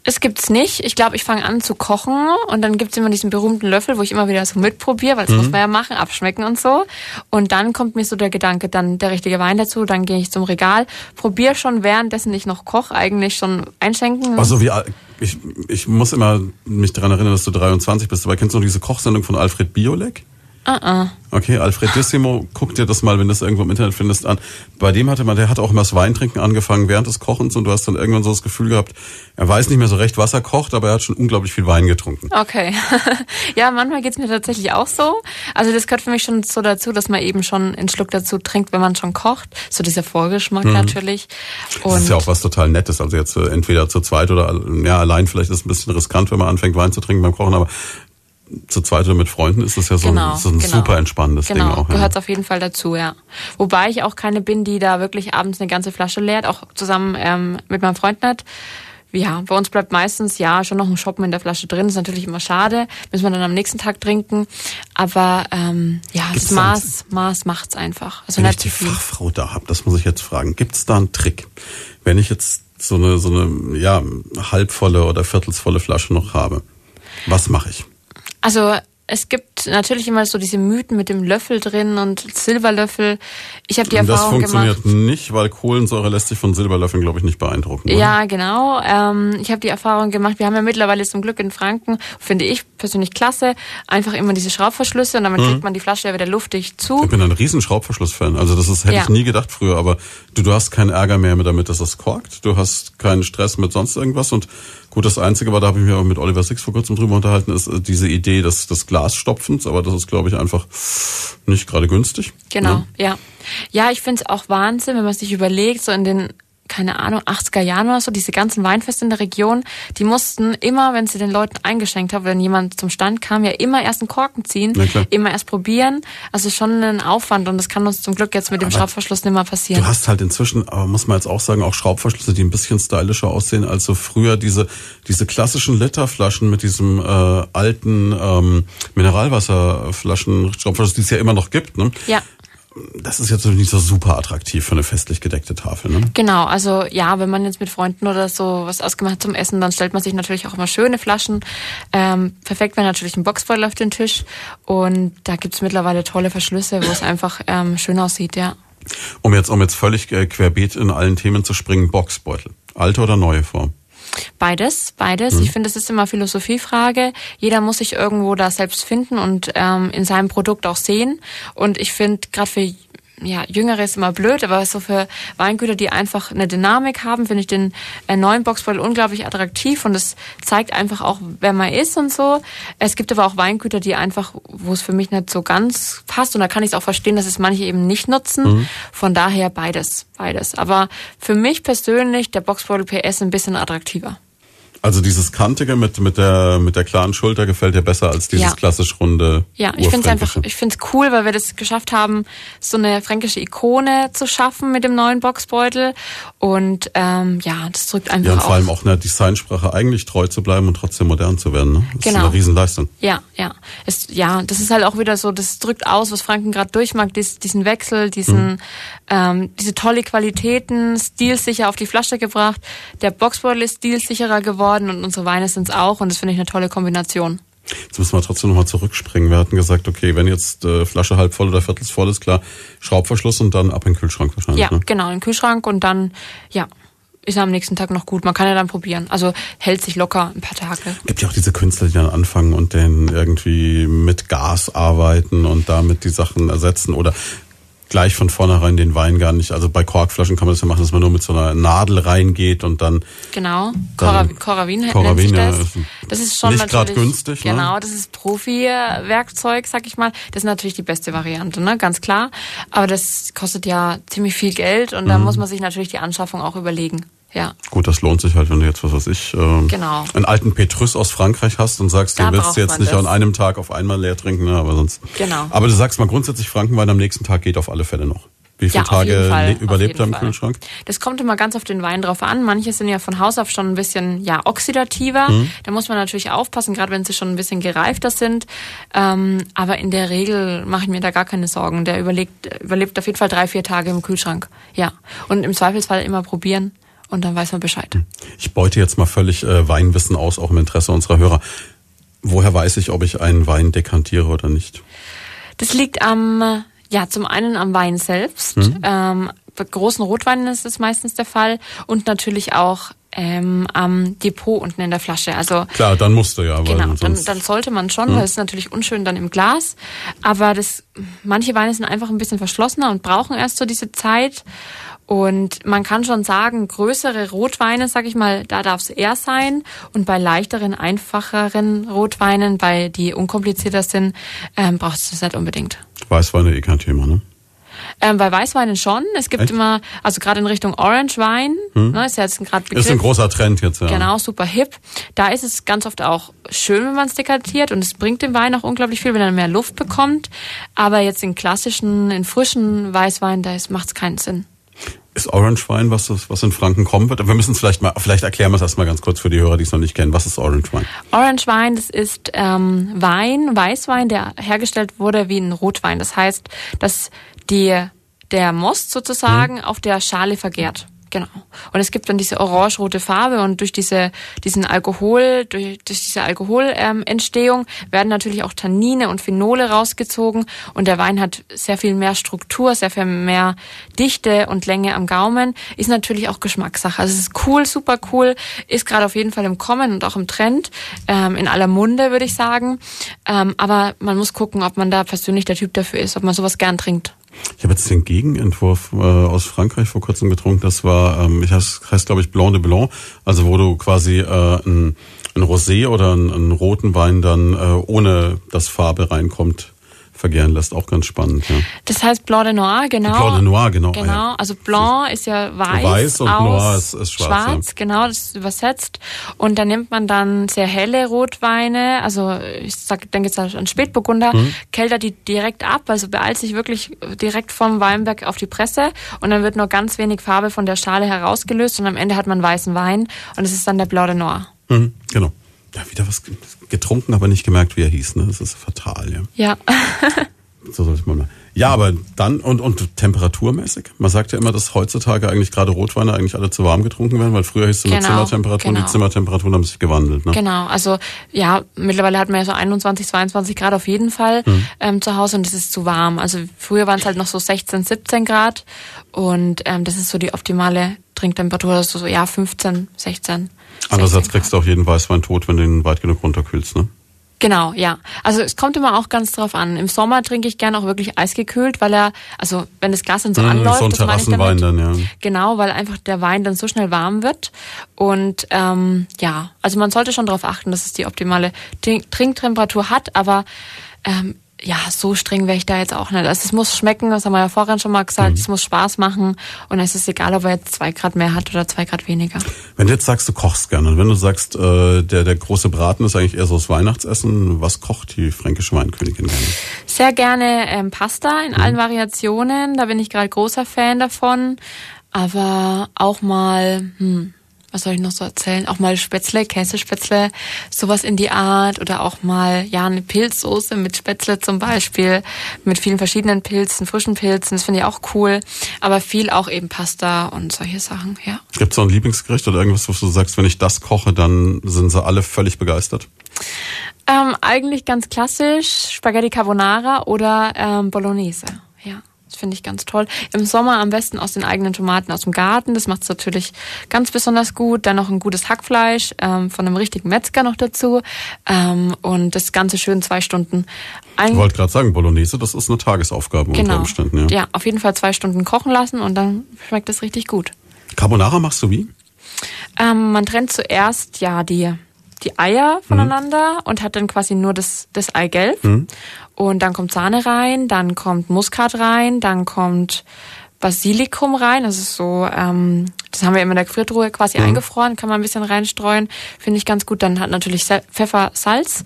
Es gibt's nicht. Ich glaube, ich fange an zu kochen und dann gibt's immer diesen berühmten Löffel, wo ich immer wieder so mitprobiere, weil das mhm. muss man ja machen, abschmecken und so. Und dann kommt mir so der Gedanke, dann der richtige Wein dazu, dann gehe ich zum Regal, probiere schon währenddessen ich noch koche, eigentlich schon einschenken. Also wie ich, ich muss immer mich daran erinnern, dass du 23 bist, aber kennst du noch diese Kochsendung von Alfred Biolek? Uh -uh. Okay, Alfredissimo, guck dir das mal, wenn du das irgendwo im Internet findest, an. Bei dem hatte man, der hat auch immer das Weintrinken angefangen während des Kochens und du hast dann irgendwann so das Gefühl gehabt, er weiß nicht mehr so recht, was er kocht, aber er hat schon unglaublich viel Wein getrunken. Okay. ja, manchmal geht's mir tatsächlich auch so. Also das gehört für mich schon so dazu, dass man eben schon einen Schluck dazu trinkt, wenn man schon kocht. So dieser Vorgeschmack mhm. natürlich. Und das ist ja auch was total Nettes. Also jetzt äh, entweder zu zweit oder ja, allein vielleicht ist es ein bisschen riskant, wenn man anfängt Wein zu trinken beim Kochen, aber zu zweit oder mit Freunden ist das ja so, genau, so ein genau. super entspannendes genau, Ding auch. Genau, gehört auf jeden Fall dazu, ja. Wobei ich auch keine bin, die da wirklich abends eine ganze Flasche leert, auch zusammen ähm, mit meinem Freund nicht. Ja, bei uns bleibt meistens ja schon noch ein Shoppen in der Flasche drin. Ist natürlich immer schade, müssen wir dann am nächsten Tag trinken. Aber ähm, ja, Gibt's das Maß, Maß macht's einfach. Also wenn ich die Fachfrau da hab, das muss ich jetzt fragen. Gibt's da einen Trick? Wenn ich jetzt so eine so eine ja halbvolle oder viertelsvolle Flasche noch habe, was mache ich? Also es gibt natürlich immer so diese Mythen mit dem Löffel drin und Silberlöffel. Ich habe die Erfahrung gemacht. Das funktioniert nicht, weil Kohlensäure lässt sich von Silberlöffeln, glaube ich, nicht beeindrucken. Oder? Ja, genau. Ähm, ich habe die Erfahrung gemacht. Wir haben ja mittlerweile zum Glück in Franken, finde ich persönlich klasse, einfach immer diese Schraubverschlüsse und damit hm. kriegt man die Flasche ja wieder luftig zu. Ich bin ein riesen Schraubverschluss-Fan. Also das ist, hätte ja. ich nie gedacht früher. Aber du, du hast keinen Ärger mehr damit, dass das korkt. Du hast keinen Stress mit sonst irgendwas und Gut, das Einzige war, da habe ich mich auch mit Oliver Six vor kurzem drüber unterhalten, ist äh, diese Idee des, des Glasstopfens, aber das ist, glaube ich, einfach nicht gerade günstig. Genau, ne? ja. Ja, ich finde es auch Wahnsinn, wenn man sich überlegt, so in den keine Ahnung, 80er Jahren oder so, diese ganzen Weinfeste in der Region, die mussten immer, wenn sie den Leuten eingeschenkt haben, wenn jemand zum Stand kam, ja immer erst einen Korken ziehen, immer erst probieren. Also schon ein Aufwand und das kann uns zum Glück jetzt mit dem aber Schraubverschluss nicht mehr passieren. Du hast halt inzwischen, aber muss man jetzt auch sagen, auch Schraubverschlüsse, die ein bisschen stylischer aussehen als so früher diese, diese klassischen Literflaschen mit diesem äh, alten ähm, Mineralwasserflaschen Schraubverschluss, die es ja immer noch gibt. Ne? Ja das ist jetzt nicht so super attraktiv für eine festlich gedeckte Tafel, ne? Genau, also ja, wenn man jetzt mit Freunden oder so was ausgemacht zum Essen, dann stellt man sich natürlich auch immer schöne Flaschen. Ähm, perfekt wäre natürlich ein Boxbeutel auf den Tisch und da gibt's mittlerweile tolle Verschlüsse, wo es einfach ähm, schön aussieht, ja. Um jetzt, um jetzt völlig äh, querbeet in allen Themen zu springen, Boxbeutel. Alte oder neue Form? Beides, beides. Mhm. Ich finde, es ist immer Philosophiefrage. Jeder muss sich irgendwo da selbst finden und ähm, in seinem Produkt auch sehen. Und ich finde, gerade für ja, Jüngere ist immer blöd, aber so für Weingüter, die einfach eine Dynamik haben, finde ich den äh, neuen Boxbeutel unglaublich attraktiv und es zeigt einfach auch, wer man ist und so. Es gibt aber auch Weingüter, die einfach, wo es für mich nicht so ganz passt und da kann ich es auch verstehen, dass es manche eben nicht nutzen. Mhm. Von daher beides, beides. Aber für mich persönlich der Boxbeutel PS ein bisschen attraktiver. Also dieses kantige mit mit der mit der klaren Schulter gefällt dir besser als dieses ja. klassisch runde. Ja, ich finde es einfach, ich finde es cool, weil wir das geschafft haben, so eine fränkische Ikone zu schaffen mit dem neuen Boxbeutel und ähm, ja, das drückt einfach. Ja, und vor allem auch einer Designsprache eigentlich treu zu bleiben und trotzdem modern zu werden. Ne? Das genau. ist eine Riesenleistung. Ja, ja, es, ja, das ist halt auch wieder so, das drückt aus, was Franken gerade durchmacht, dies, diesen Wechsel, diesen mhm. ähm, diese tolle Qualitäten, stilsicher auf die Flasche gebracht. Der Boxbeutel ist stilsicherer geworden geworden und unsere Weine sind es auch und das finde ich eine tolle Kombination. Jetzt müssen wir trotzdem nochmal zurückspringen. Wir hatten gesagt, okay, wenn jetzt äh, Flasche halb voll oder viertels voll ist, klar, Schraubverschluss und dann ab in den Kühlschrank wahrscheinlich. Ja, ne? genau, in den Kühlschrank und dann, ja, ist er am nächsten Tag noch gut. Man kann ja dann probieren. Also hält sich locker ein paar Tage. Gibt ja auch diese Künstler, die dann anfangen und dann irgendwie mit Gas arbeiten und damit die Sachen ersetzen oder gleich von vornherein den Wein gar nicht. Also bei Korkflaschen kann man das ja machen, dass man nur mit so einer Nadel reingeht und dann. Genau. Coravin nennt sich das. Das ist schon nicht gerade günstig. Ne? Genau, das ist Profi-Werkzeug, sag ich mal. Das ist natürlich die beste Variante, ne? ganz klar. Aber das kostet ja ziemlich viel Geld und da mhm. muss man sich natürlich die Anschaffung auch überlegen. Ja. Gut, das lohnt sich halt, wenn du jetzt, was weiß ich, äh, genau. einen alten Petrus aus Frankreich hast und sagst, da du willst jetzt nicht das. an einem Tag auf einmal leer trinken, ne, aber sonst. Genau. Aber du sagst mal grundsätzlich Frankenwein am nächsten Tag geht auf alle Fälle noch. Wie viele ja, Tage überlebt er im Fall. Kühlschrank? Das kommt immer ganz auf den Wein drauf an. Manche sind ja von Haus auf schon ein bisschen ja oxidativer. Mhm. Da muss man natürlich aufpassen, gerade wenn sie schon ein bisschen gereifter sind. Ähm, aber in der Regel mache ich mir da gar keine Sorgen. Der überlebt, überlebt auf jeden Fall drei, vier Tage im Kühlschrank. Ja. Und im Zweifelsfall immer probieren und dann weiß man Bescheid. Ich beute jetzt mal völlig äh, Weinwissen aus, auch im Interesse unserer Hörer. Woher weiß ich, ob ich einen Wein dekantiere oder nicht? Das liegt am, ja, zum einen am Wein selbst. Hm. Ähm, bei großen Rotweinen ist es meistens der Fall und natürlich auch ähm, am Depot unten in der Flasche. Also klar, dann musst du ja. Genau, dann, dann sollte man schon, hm. weil es ist natürlich unschön dann im Glas. Aber das, manche Weine sind einfach ein bisschen verschlossener und brauchen erst so diese Zeit. Und man kann schon sagen, größere Rotweine, sag ich mal, da darf es eher sein. Und bei leichteren, einfacheren Rotweinen, bei die unkomplizierter sind, ähm, braucht es das nicht unbedingt. Weißweine eh kein Thema, ne? Ähm, bei Weißweinen schon. Es gibt Echt? immer, also gerade in Richtung Orange Wein, hm. ne, ist ja jetzt gerade Ist ein großer Trend jetzt, ja. Genau, super hip. Da ist es ganz oft auch schön, wenn man es dekantiert und es bringt dem Wein auch unglaublich viel, wenn er mehr Luft bekommt. Aber jetzt in klassischen, in frischen Weißwein, da macht es keinen Sinn. Ist Orange Wein, was, was in Franken kommen wird? Wir müssen es vielleicht mal, vielleicht erklären wir es erstmal ganz kurz für die Hörer, die es noch nicht kennen. Was ist Orange Wein? Orange Wein, das ist ähm, Wein, Weißwein, der hergestellt wurde wie ein Rotwein. Das heißt, dass die, der Most sozusagen hm. auf der Schale vergärt. Genau. Und es gibt dann diese orange-rote Farbe und durch diese, diesen Alkohol, durch, durch diese Alkoholentstehung ähm, werden natürlich auch Tannine und Phenole rausgezogen und der Wein hat sehr viel mehr Struktur, sehr viel mehr Dichte und Länge am Gaumen. Ist natürlich auch Geschmackssache. Also es ist cool, super cool, ist gerade auf jeden Fall im Kommen und auch im Trend, ähm, in aller Munde würde ich sagen. Ähm, aber man muss gucken, ob man da persönlich der Typ dafür ist, ob man sowas gern trinkt. Ich habe jetzt den Gegenentwurf äh, aus Frankreich vor kurzem getrunken. Das war, ähm, ich heißt, heißt glaube ich Blanc de Blanc, also wo du quasi äh, ein, ein Rosé oder einen, einen roten Wein dann äh, ohne dass Farbe reinkommt vergären lässt. Auch ganz spannend. Ja. Das heißt Blanc de Noir, genau. Blanc de Noir, genau. Genau, ah, ja. also Blanc ist ja weiß. Weiß und Noir ist, ist schwarz. Schwarz, ja. genau, das ist übersetzt. Und da nimmt man dann sehr helle Rotweine, also ich sag, denke jetzt an Spätburgunder, mhm. keltert die direkt ab, also beeilt sich wirklich direkt vom Weinberg auf die Presse und dann wird nur ganz wenig Farbe von der Schale herausgelöst und am Ende hat man weißen Wein und es ist dann der Blanc de Noir. Mhm, genau. Ja, wieder was getrunken, aber nicht gemerkt, wie er hieß. Ne? Das ist fatal, ja. Ja. so sollte man mal. Ja, aber dann und, und temperaturmäßig. Man sagt ja immer, dass heutzutage eigentlich gerade Rotweine eigentlich alle zu warm getrunken werden, weil früher hieß es immer genau, Zimmertemperatur genau. und die Zimmertemperaturen haben sich gewandelt. Ne? Genau, also ja, mittlerweile hat man ja so 21, 22 Grad auf jeden Fall hm. ähm, zu Hause und es ist zu warm. Also früher waren es halt noch so 16, 17 Grad und ähm, das ist so die optimale Trinktemperatur, also so ja 15, 16. Andererseits kriegst du auch jeden Weißwein tot, wenn du ihn weit genug runterkühlst, ne? Genau, ja. Also es kommt immer auch ganz drauf an. Im Sommer trinke ich gerne auch wirklich eisgekühlt, weil er, also wenn das Glas dann so mmh, anläuft, so ein das meine ich damit, dann, ja. Genau, weil einfach der Wein dann so schnell warm wird. Und ähm, ja, also man sollte schon darauf achten, dass es die optimale Trinktemperatur hat, aber ähm, ja, so streng wäre ich da jetzt auch nicht. Also es muss schmecken, das haben wir ja vorhin schon mal gesagt, mhm. es muss Spaß machen und es ist egal, ob er jetzt zwei Grad mehr hat oder zwei Grad weniger. Wenn du jetzt sagst, du kochst gerne und wenn du sagst, äh, der, der große Braten ist eigentlich eher so das Weihnachtsessen, was kocht die fränkische Weinkönigin gerne? Sehr gerne ähm, Pasta in mhm. allen Variationen, da bin ich gerade großer Fan davon, aber auch mal, hm, was soll ich noch so erzählen? Auch mal Spätzle, Käsespätzle, sowas in die Art oder auch mal, ja, eine Pilzsoße mit Spätzle zum Beispiel, mit vielen verschiedenen Pilzen, frischen Pilzen, das finde ich auch cool, aber viel auch eben Pasta und solche Sachen, ja. Gibt es so ein Lieblingsgericht oder irgendwas, was du sagst, wenn ich das koche, dann sind sie alle völlig begeistert? Ähm, eigentlich ganz klassisch, Spaghetti Carbonara oder ähm, Bolognese. Das finde ich ganz toll. Im Sommer am besten aus den eigenen Tomaten aus dem Garten. Das macht es natürlich ganz besonders gut. Dann noch ein gutes Hackfleisch ähm, von einem richtigen Metzger noch dazu. Ähm, und das Ganze schön zwei Stunden. Ein ich wollte gerade sagen, Bolognese, das ist eine Tagesaufgabe genau. unter Umständen. Ja. ja, auf jeden Fall zwei Stunden kochen lassen und dann schmeckt das richtig gut. Carbonara machst du wie? Ähm, man trennt zuerst ja die die Eier voneinander mhm. und hat dann quasi nur das, das Eigelb. Mhm. Und dann kommt Sahne rein, dann kommt Muskat rein, dann kommt Basilikum rein. Das ist so, ähm, das haben wir immer in der Gefriertruhe quasi mhm. eingefroren, kann man ein bisschen reinstreuen. Finde ich ganz gut. Dann hat natürlich Pfeffer, Salz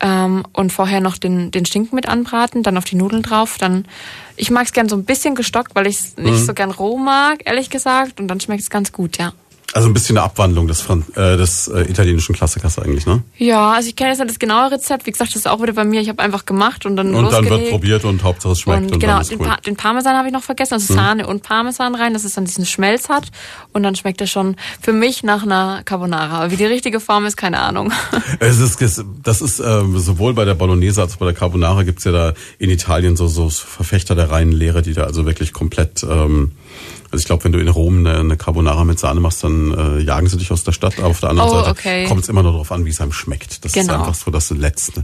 ähm, und vorher noch den, den Schinken mit anbraten, dann auf die Nudeln drauf. Dann, ich mag es gern so ein bisschen gestockt, weil ich es nicht mhm. so gern roh mag, ehrlich gesagt. Und dann schmeckt es ganz gut, ja. Also ein bisschen eine Abwandlung des, Fran äh, des äh, italienischen Klassikers eigentlich, ne? Ja, also ich kenne jetzt nicht das genaue Rezept. Wie gesagt, das ist auch wieder bei mir. Ich habe einfach gemacht und dann Und dann wird probiert und Hauptsache es schmeckt. Und, und genau, den, cool. pa den, Parmesan habe ich noch vergessen. Also mhm. Sahne und Parmesan rein, dass es dann diesen Schmelz hat. Und dann schmeckt es schon für mich nach einer Carbonara. Aber wie die richtige Form ist, keine Ahnung. Es ist, das ist ähm, sowohl bei der Bolognese als auch bei der Carbonara gibt's ja da in Italien so, so Verfechter der reinen Lehre, die da also wirklich komplett... Ähm, also ich glaube, wenn du in Rom eine, eine, Carbonara mit Sahne machst, dann äh, jagen sie dich aus der Stadt. Aber auf der anderen oh, Seite okay. kommt es immer nur darauf an, wie es einem schmeckt. Das genau. ist einfach so das Letzte.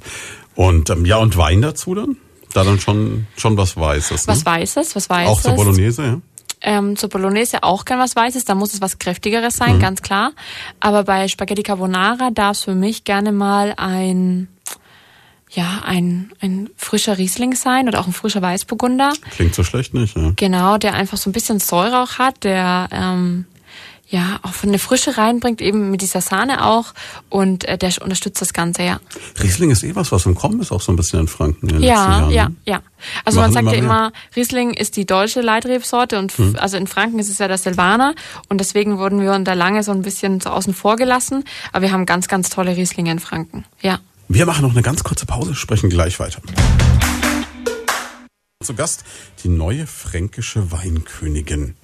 Und ähm, ja, und Wein dazu dann? Da dann schon schon was Weißes. Ne? Was Weißes, was Weißes. Auch zur Bolognese, ja. Ähm, zur Bolognese auch gern was Weißes, da muss es was kräftigeres sein, mhm. ganz klar. Aber bei Spaghetti Carbonara darf es für mich gerne mal ein ja, ein, ein frischer Riesling sein oder auch ein frischer Weißburgunder. Klingt so schlecht nicht, ja. Genau, der einfach so ein bisschen Säure auch hat, der ähm, ja auch eine Frische reinbringt, eben mit dieser Sahne auch und äh, der unterstützt das Ganze, ja. Riesling ist eh was, was im Kommen ist, auch so ein bisschen in Franken. In ja, ja, ne? ja. Also man sagt ja immer, Riesling ist die deutsche Leitrebsorte und hm. also in Franken ist es ja der Silvaner und deswegen wurden wir da lange so ein bisschen so außen vor gelassen, aber wir haben ganz, ganz tolle Rieslinge in Franken, ja. Wir machen noch eine ganz kurze Pause, sprechen gleich weiter. Zu Gast die neue fränkische Weinkönigin,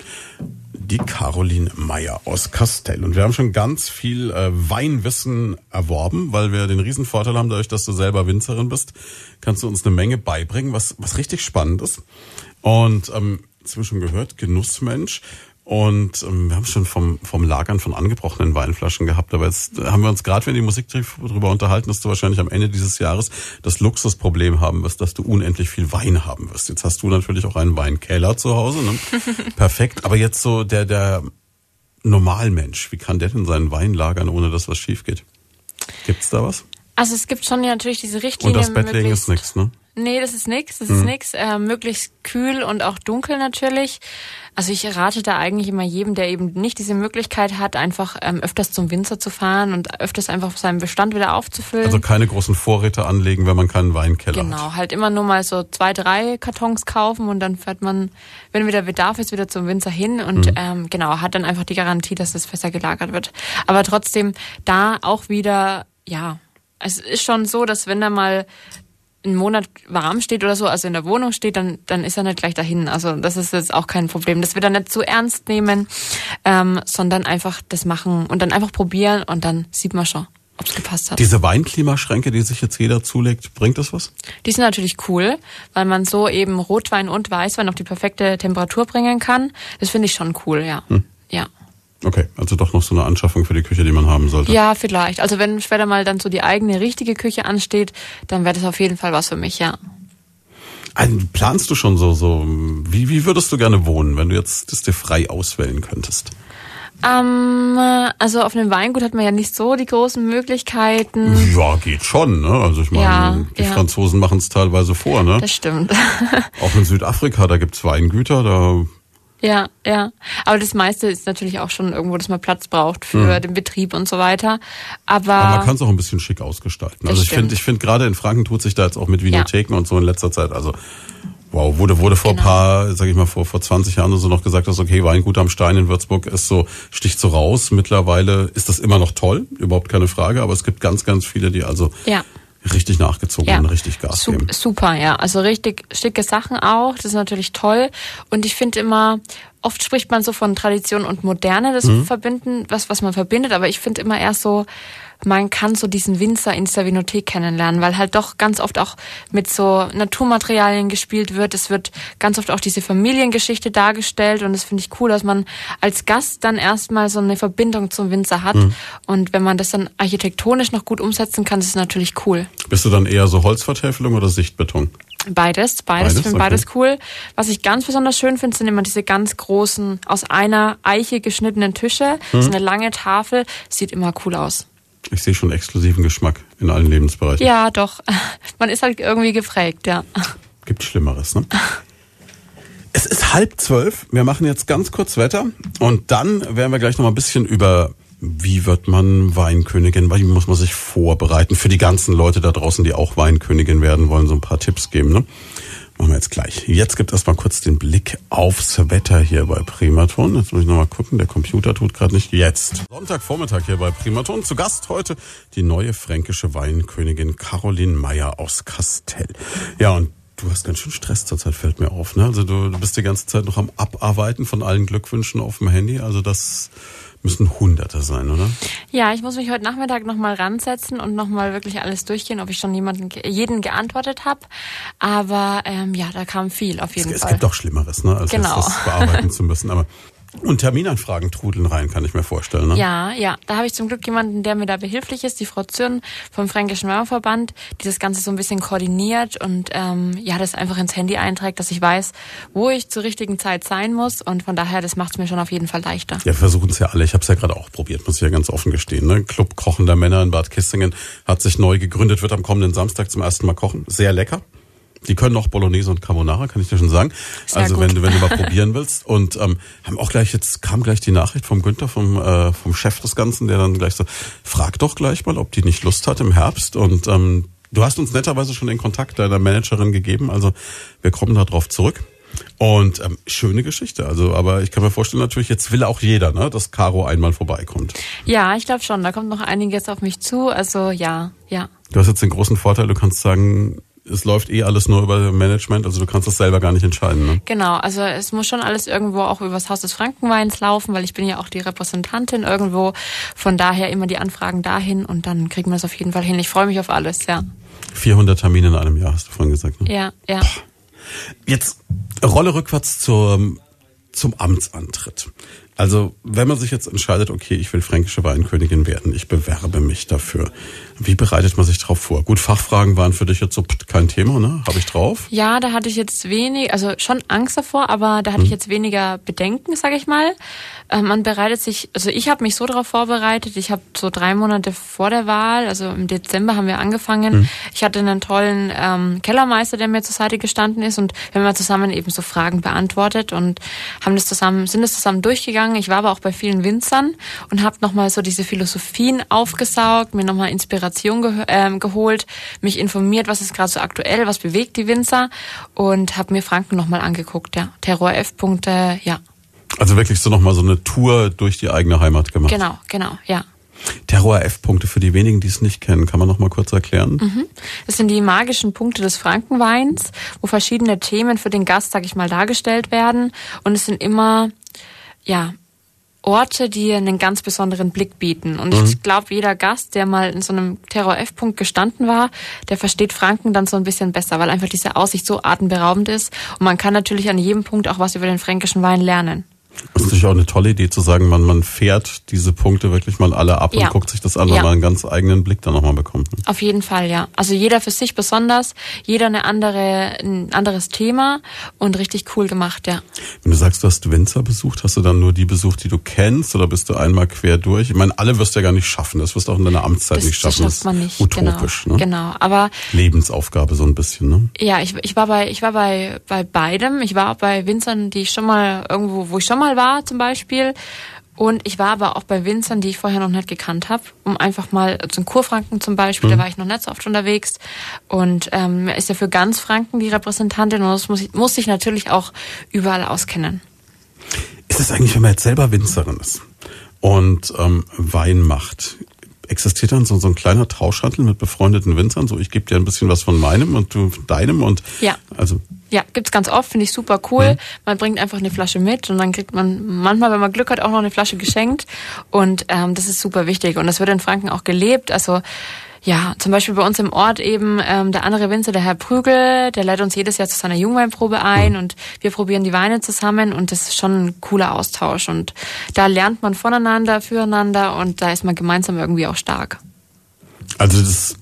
die Caroline Meyer aus Kastell. Und wir haben schon ganz viel äh, Weinwissen erworben, weil wir den Riesenvorteil haben, dadurch, dass du selber Winzerin bist, kannst du uns eine Menge beibringen, was, was richtig spannend ist. Und ähm, inzwischen gehört, Genussmensch. Und ähm, wir haben schon vom, vom Lagern von angebrochenen Weinflaschen gehabt, aber jetzt haben wir uns gerade, wenn die Musik darüber unterhalten, dass du wahrscheinlich am Ende dieses Jahres das Luxusproblem haben wirst, dass du unendlich viel Wein haben wirst. Jetzt hast du natürlich auch einen Weinkeller zu Hause, ne? Perfekt. Aber jetzt so der, der Normalmensch, wie kann der denn seinen Wein lagern, ohne dass was schief geht? Gibt's da was? Also es gibt schon ja natürlich diese Richtlinie. Und das Bettlegen ist nichts, ne? Nee, das ist nix, das hm. ist nix. Äh, möglichst kühl und auch dunkel natürlich. Also ich rate da eigentlich immer jedem, der eben nicht diese Möglichkeit hat, einfach ähm, öfters zum Winzer zu fahren und öfters einfach seinen Bestand wieder aufzufüllen. Also keine großen Vorräte anlegen, wenn man keinen Weinkeller genau, hat. Genau, halt immer nur mal so zwei, drei Kartons kaufen und dann fährt man, wenn wieder Bedarf ist, wieder zum Winzer hin und mhm. ähm, genau, hat dann einfach die Garantie, dass das besser gelagert wird. Aber trotzdem da auch wieder, ja, es ist schon so, dass wenn da mal einen Monat warm steht oder so, also in der Wohnung steht, dann, dann ist er nicht gleich dahin. Also das ist jetzt auch kein Problem. Das wird er nicht zu ernst nehmen, ähm, sondern einfach das machen und dann einfach probieren und dann sieht man schon, ob es gepasst hat. Diese Weinklimaschränke, die sich jetzt jeder zulegt, bringt das was? Die sind natürlich cool, weil man so eben Rotwein und Weißwein auf die perfekte Temperatur bringen kann. Das finde ich schon cool, ja. Hm. Ja. Okay, also doch noch so eine Anschaffung für die Küche, die man haben sollte. Ja, vielleicht. Also wenn später mal dann so die eigene richtige Küche ansteht, dann wäre das auf jeden Fall was für mich, ja. Also, planst du schon so, so, wie, wie würdest du gerne wohnen, wenn du jetzt das dir frei auswählen könntest? Ähm, also auf einem Weingut hat man ja nicht so die großen Möglichkeiten. Ja, geht schon, ne? Also ich meine, ja, die ja. Franzosen machen es teilweise vor, ne? Das stimmt. Auch in Südafrika, da gibt's Weingüter, da ja, ja. Aber das meiste ist natürlich auch schon irgendwo, dass man Platz braucht für mhm. den Betrieb und so weiter. Aber, Aber man kann es auch ein bisschen schick ausgestalten. Also ich finde, ich finde gerade in Franken tut sich da jetzt auch mit Videotheken ja. und so in letzter Zeit. Also wow, wurde wurde vor genau. paar, sag ich mal vor vor 20 Jahren oder so noch gesagt, dass okay, Weingut am Stein in Würzburg ist so sticht so raus. Mittlerweile ist das immer noch toll, überhaupt keine Frage. Aber es gibt ganz ganz viele, die also ja richtig nachgezogen ja. und richtig Gas Sup geben. Super, ja. Also richtig schicke Sachen auch. Das ist natürlich toll. Und ich finde immer, oft spricht man so von Tradition und Moderne, das mhm. verbinden, was, was man verbindet. Aber ich finde immer erst so, man kann so diesen Winzer in der Vinothek kennenlernen, weil halt doch ganz oft auch mit so Naturmaterialien gespielt wird. Es wird ganz oft auch diese Familiengeschichte dargestellt und das finde ich cool, dass man als Gast dann erstmal so eine Verbindung zum Winzer hat. Mhm. Und wenn man das dann architektonisch noch gut umsetzen kann, das ist natürlich cool. Bist du dann eher so Holzvertäfelung oder Sichtbeton? Beides, beides, beides ich finde okay. beides cool. Was ich ganz besonders schön finde, sind immer diese ganz großen, aus einer Eiche geschnittenen Tische. Mhm. So eine lange Tafel, sieht immer cool aus. Ich sehe schon exklusiven Geschmack in allen Lebensbereichen. Ja, doch. Man ist halt irgendwie geprägt, ja. Gibt Schlimmeres, ne? Es ist halb zwölf. Wir machen jetzt ganz kurz Wetter und dann werden wir gleich noch mal ein bisschen über wie wird man Weinkönigin? Wie muss man sich vorbereiten? Für die ganzen Leute da draußen, die auch Weinkönigin werden wollen, so ein paar Tipps geben. Ne? Machen wir jetzt gleich. Jetzt gibt es mal kurz den Blick aufs Wetter hier bei Primaton. Jetzt muss ich nochmal gucken, der Computer tut gerade nicht. Jetzt. Sonntagvormittag hier bei Primaton. Zu Gast heute die neue fränkische Weinkönigin Caroline Meyer aus Kastell. Ja, und Du hast ganz schön Stress zurzeit, fällt mir auf. Ne? Also du, du bist die ganze Zeit noch am Abarbeiten von allen Glückwünschen auf dem Handy. Also das müssen Hunderte sein, oder? Ja, ich muss mich heute Nachmittag nochmal ransetzen und nochmal wirklich alles durchgehen, ob ich schon jemanden, jeden geantwortet habe. Aber ähm, ja, da kam viel auf jeden es, Fall. Es gibt auch Schlimmeres, ne, als genau. das bearbeiten zu müssen. Aber und Terminanfragen trudeln rein, kann ich mir vorstellen. Ne? Ja, ja. Da habe ich zum Glück jemanden, der mir da behilflich ist, die Frau Zürn vom Fränkischen Mauerverband, die das Ganze so ein bisschen koordiniert und ähm, ja, das einfach ins Handy einträgt, dass ich weiß, wo ich zur richtigen Zeit sein muss. Und von daher, das macht es mir schon auf jeden Fall leichter. Ja, versuchen es ja alle. Ich habe es ja gerade auch probiert, muss ich ja ganz offen gestehen. Ne? Club kochender Männer in Bad Kissingen hat sich neu gegründet, wird am kommenden Samstag zum ersten Mal kochen. Sehr lecker. Die können auch Bolognese und Carbonara, kann ich dir schon sagen. Sehr also gut. wenn du wenn du mal probieren willst und ähm, haben auch gleich jetzt kam gleich die Nachricht vom Günther vom äh, vom Chef des Ganzen, der dann gleich so frag doch gleich mal, ob die nicht Lust hat im Herbst und ähm, du hast uns netterweise schon den Kontakt deiner Managerin gegeben, also wir kommen da drauf zurück. Und ähm, schöne Geschichte. Also, aber ich kann mir vorstellen, natürlich, jetzt will auch jeder, ne, dass Caro einmal vorbeikommt. Ja, ich glaube schon. Da kommt noch einiges auf mich zu. Also ja, ja. Du hast jetzt den großen Vorteil, du kannst sagen, es läuft eh alles nur über Management, also du kannst das selber gar nicht entscheiden. Ne? Genau, also es muss schon alles irgendwo auch über das Haus des Frankenweins laufen, weil ich bin ja auch die Repräsentantin irgendwo. Von daher immer die Anfragen dahin und dann kriegen wir es auf jeden Fall hin. Ich freue mich auf alles, ja. 400 Termine in einem Jahr, hast du vorhin gesagt. Ne? Ja, ja. Jetzt Rolle rückwärts zur, zum Amtsantritt. Also, wenn man sich jetzt entscheidet, okay, ich will fränkische Weinkönigin werden, ich bewerbe mich dafür. Wie bereitet man sich darauf vor? Gut, Fachfragen waren für dich jetzt so kein Thema, ne? Habe ich drauf? Ja, da hatte ich jetzt wenig, also schon Angst davor, aber da hatte hm. ich jetzt weniger Bedenken, sage ich mal. Ähm, man bereitet sich, also ich habe mich so darauf vorbereitet. Ich habe so drei Monate vor der Wahl, also im Dezember haben wir angefangen. Hm. Ich hatte einen tollen ähm, Kellermeister, der mir zur Seite gestanden ist und wir haben zusammen eben so Fragen beantwortet und haben das zusammen, sind das zusammen durchgegangen. Ich war aber auch bei vielen Winzern und habe nochmal so diese Philosophien aufgesaugt, mir nochmal Inspiration Inspiration ge äh, geholt, mich informiert, was ist gerade so aktuell, was bewegt die Winzer und habe mir Franken nochmal angeguckt, ja. Terror F-Punkte, ja. Also wirklich so nochmal so eine Tour durch die eigene Heimat gemacht. Genau, genau, ja. Terror F-Punkte für die wenigen, die es nicht kennen, kann man noch mal kurz erklären? Mhm. Das sind die magischen Punkte des Frankenweins, wo verschiedene Themen für den Gast, sag ich mal, dargestellt werden. Und es sind immer, ja, Orte, die einen ganz besonderen Blick bieten. Und mhm. ich glaube, jeder Gast, der mal in so einem Terror-F-Punkt gestanden war, der versteht Franken dann so ein bisschen besser, weil einfach diese Aussicht so atemberaubend ist. Und man kann natürlich an jedem Punkt auch was über den fränkischen Wein lernen. Das ist natürlich auch eine tolle Idee zu sagen, man, man fährt diese Punkte wirklich mal alle ab ja. und guckt sich das an, weil ja. man einen ganz eigenen Blick dann nochmal bekommt. Ne? Auf jeden Fall, ja. Also jeder für sich besonders, jeder eine andere, ein anderes Thema und richtig cool gemacht, ja. Wenn du sagst, du hast Winzer besucht, hast du dann nur die besucht, die du kennst oder bist du einmal quer durch? Ich meine, alle wirst du ja gar nicht schaffen, das wirst du auch in deiner Amtszeit das, nicht schaffen. Das schafft man nicht. Utopisch, genau. ne? Genau, aber... Lebensaufgabe so ein bisschen, ne? Ja, ich, ich war bei, ich war bei, bei beidem. Ich war auch bei Winzern, die ich schon mal irgendwo, wo ich schon mal war zum Beispiel Beispiel. Und ich war aber auch bei Winzern, die ich vorher noch nicht gekannt habe, um einfach mal, also in Kurfranken zum Beispiel, mhm. da war ich noch nicht so oft unterwegs. Und ähm, ist ja für ganz Franken die Repräsentantin und das muss, ich, muss ich natürlich auch überall auskennen. Ist es eigentlich, wenn man jetzt selber Winzerin ist und ähm, Wein macht, existiert dann so, so ein kleiner Tauschhandel mit befreundeten Winzern? So, ich gebe dir ein bisschen was von meinem und du von deinem und ja. also ja, gibt's ganz oft, finde ich super cool. Mhm. Man bringt einfach eine Flasche mit und dann kriegt man manchmal, wenn man Glück hat, auch noch eine Flasche geschenkt. Und ähm, das ist super wichtig. Und das wird in Franken auch gelebt. Also ja, zum Beispiel bei uns im Ort eben ähm, der andere Winzer, der Herr Prügel, der lädt uns jedes Jahr zu seiner Jungweinprobe ein und wir probieren die Weine zusammen und das ist schon ein cooler Austausch und da lernt man voneinander, füreinander und da ist man gemeinsam irgendwie auch stark. Also das ist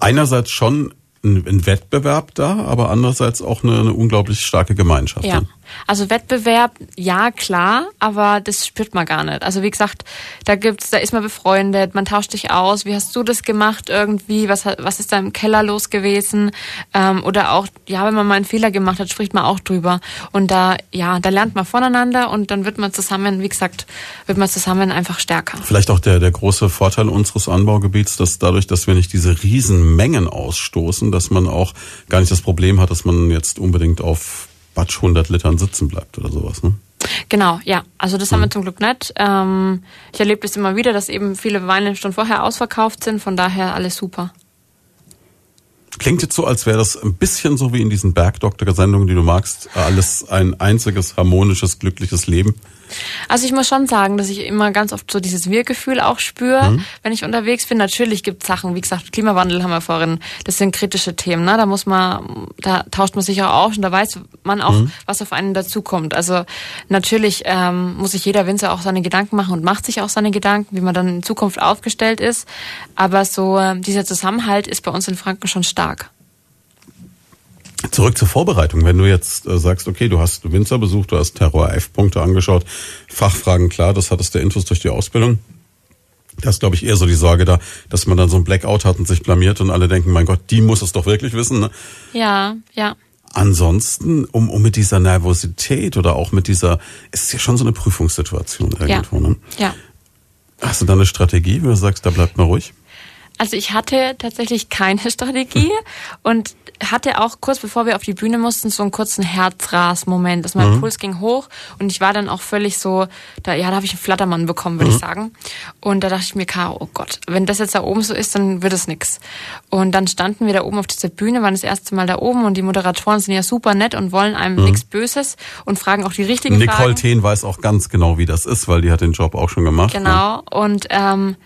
einerseits schon ein, ein Wettbewerb da, aber andererseits auch eine, eine unglaublich starke Gemeinschaft. Ja. Ne? Also Wettbewerb, ja klar, aber das spürt man gar nicht. Also wie gesagt, da gibt's, da ist man befreundet, man tauscht sich aus. Wie hast du das gemacht irgendwie? Was was ist da im Keller los gewesen? Ähm, oder auch, ja, wenn man mal einen Fehler gemacht hat, spricht man auch drüber. Und da, ja, da lernt man voneinander und dann wird man zusammen, wie gesagt, wird man zusammen einfach stärker. Vielleicht auch der der große Vorteil unseres Anbaugebiets, dass dadurch, dass wir nicht diese riesen Mengen ausstoßen, dass man auch gar nicht das Problem hat, dass man jetzt unbedingt auf Batsch 100 Litern sitzen bleibt oder sowas, ne? Genau, ja. Also das haben wir mhm. zum Glück nicht. Ähm, ich erlebe es immer wieder, dass eben viele Weine schon vorher ausverkauft sind. Von daher alles super. Klingt jetzt so, als wäre das ein bisschen so wie in diesen Bergdoktor-Sendungen, die du magst. Alles ein einziges, harmonisches, glückliches Leben. Also ich muss schon sagen, dass ich immer ganz oft so dieses Wir-Gefühl auch spüre, mhm. wenn ich unterwegs bin. Natürlich gibt es Sachen, wie gesagt, Klimawandel haben wir vorhin, das sind kritische Themen, ne? Da muss man, da tauscht man sich auch auf und da weiß man auch, mhm. was auf einen dazukommt. Also natürlich ähm, muss sich jeder Winzer auch seine Gedanken machen und macht sich auch seine Gedanken, wie man dann in Zukunft aufgestellt ist. Aber so äh, dieser Zusammenhalt ist bei uns in Franken schon stark. Zurück zur Vorbereitung. Wenn du jetzt äh, sagst, okay, du hast Winzer besucht, du hast Terror F-Punkte angeschaut, Fachfragen klar, das hattest der Infos durch die Ausbildung. Das ist, glaube ich, eher so die Sorge da, dass man dann so ein Blackout hat und sich blamiert und alle denken, mein Gott, die muss es doch wirklich wissen. Ne? Ja, ja. Ansonsten, um, um mit dieser Nervosität oder auch mit dieser, es ist ja schon so eine Prüfungssituation irgendwo. Ja. Ne? ja. Hast du da eine Strategie, wenn du sagst, da bleibt mal ruhig? Also ich hatte tatsächlich keine Strategie und hatte auch kurz bevor wir auf die Bühne mussten so einen kurzen Herzras-Moment, dass mein mhm. Puls ging hoch und ich war dann auch völlig so, da ja, da habe ich einen Flattermann bekommen, würde mhm. ich sagen. Und da dachte ich mir, oh Gott, wenn das jetzt da oben so ist, dann wird es nix. Und dann standen wir da oben auf dieser Bühne, waren das erste Mal da oben und die Moderatoren sind ja super nett und wollen einem mhm. nichts Böses und fragen auch die richtigen Nicole Fragen. Nicole Thien weiß auch ganz genau, wie das ist, weil die hat den Job auch schon gemacht. Genau. Und ähm,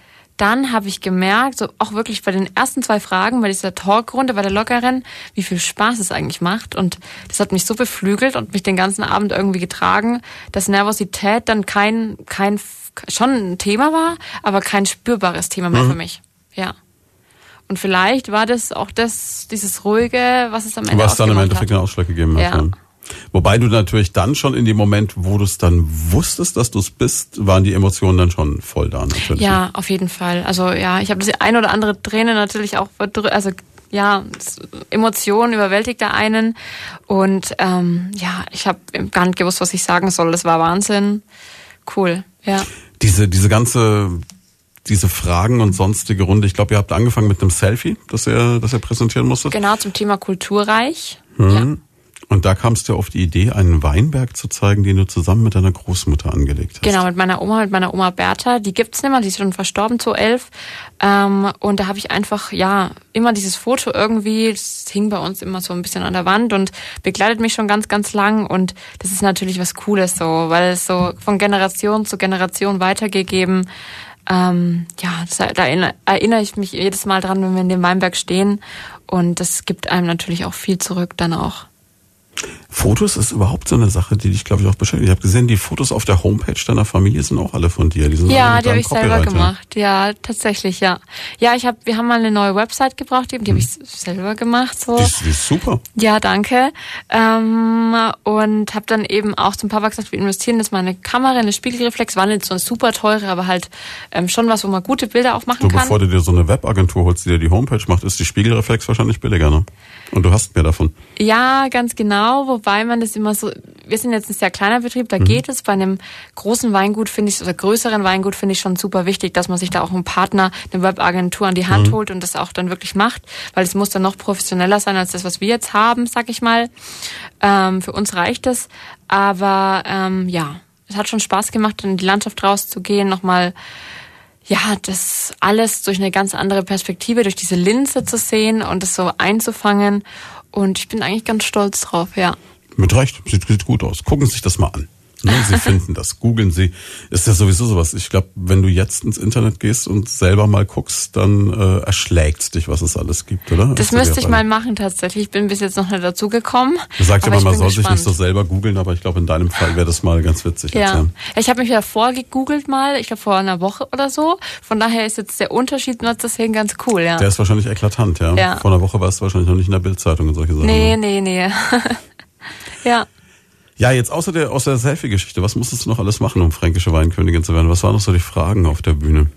dann habe ich gemerkt, so auch wirklich bei den ersten zwei Fragen, bei dieser Talkrunde, bei der Lockeren, wie viel Spaß es eigentlich macht. Und das hat mich so beflügelt und mich den ganzen Abend irgendwie getragen, dass Nervosität dann kein, kein, schon ein Thema war, aber kein spürbares Thema mehr mhm. für mich. Ja. Und vielleicht war das auch das, dieses ruhige, was es am Ende Was dann im Endeffekt hat. den Ausschlag gegeben hat. Ja. Wobei du natürlich dann schon in dem Moment, wo du es dann wusstest, dass du es bist, waren die Emotionen dann schon voll da natürlich. Ja, auf jeden Fall. Also ja, ich habe das ein oder andere Träne natürlich auch also ja, Emotionen überwältigt da einen und ähm, ja, ich habe gar nicht gewusst, was ich sagen soll. Das war Wahnsinn. Cool, ja. Diese diese ganze diese Fragen und sonstige Runde. Ich glaube, ihr habt angefangen mit einem Selfie, das ihr, das ihr präsentieren musstet. Genau, zum Thema Kulturreich. Hm. Ja. Und da kamst du auf die Idee, einen Weinberg zu zeigen, den du zusammen mit deiner Großmutter angelegt hast. Genau, mit meiner Oma, mit meiner Oma Bertha. Die gibt's nicht mehr, die ist schon verstorben, zu elf. Ähm, und da habe ich einfach, ja, immer dieses Foto irgendwie, das hing bei uns immer so ein bisschen an der Wand und begleitet mich schon ganz, ganz lang. Und das ist natürlich was Cooles so, weil es so von Generation zu Generation weitergegeben ähm, ja, da erinnere ich mich jedes Mal dran, wenn wir in dem Weinberg stehen. Und das gibt einem natürlich auch viel zurück dann auch. Fotos ist überhaupt so eine Sache, die dich, glaube ich, auch beschäftigt. Ich habe gesehen, die Fotos auf der Homepage deiner Familie sind auch alle von dir. Die sind ja, die habe ich selber gemacht. Ja, tatsächlich, ja. Ja, ich habe, wir haben mal eine neue Website gebraucht, die, hm. habe ich selber gemacht. So. Die, ist, die ist super. Ja, danke. Ähm, und habe dann eben auch zum Papa gesagt, wir investieren jetzt mal eine Kamera, eine Spiegelreflex. War nicht so eine super teure, aber halt ähm, schon was, wo man gute Bilder auch machen du, kann. Bevor du dir so eine Webagentur holst, die dir die Homepage macht, ist die Spiegelreflex wahrscheinlich billiger, ne? Und du hast mehr davon. Ja, ganz genau, wobei man das immer so, wir sind jetzt ein sehr kleiner Betrieb, da mhm. geht es. Bei einem großen Weingut finde ich, oder größeren Weingut finde ich schon super wichtig, dass man sich da auch einen Partner, eine Webagentur an die Hand mhm. holt und das auch dann wirklich macht, weil es muss dann noch professioneller sein als das, was wir jetzt haben, sag ich mal. Ähm, für uns reicht es. Aber ähm, ja, es hat schon Spaß gemacht, in die Landschaft rauszugehen, nochmal ja, das alles durch eine ganz andere Perspektive, durch diese Linse zu sehen und das so einzufangen. Und ich bin eigentlich ganz stolz drauf, ja. Mit Recht, sieht, sieht gut aus. Gucken Sie sich das mal an. Ne, Sie finden das, googeln Sie. Ist ja sowieso sowas. Ich glaube, wenn du jetzt ins Internet gehst und selber mal guckst, dann äh, erschlägt dich, was es alles gibt, oder? Das müsste ich mal machen tatsächlich. Ich bin bis jetzt noch nicht dazu gekommen. Du sagst immer, man soll gespannt. sich nicht so selber googeln, aber ich glaube, in deinem Fall wäre das mal ganz witzig. Ja, erzählen. ich habe mich ja vorgegoogelt mal, ich glaube vor einer Woche oder so. Von daher ist jetzt der Unterschied nur deswegen ganz cool, ja. Der ist wahrscheinlich eklatant, ja. ja. Vor einer Woche warst du wahrscheinlich noch nicht in der Bildzeitung und solche Sachen. Nee, nee, nee. ja. Ja, jetzt außer der, aus der Selfie-Geschichte, was musstest du noch alles machen, um fränkische Weinkönigin zu werden? Was waren noch so die Fragen auf der Bühne?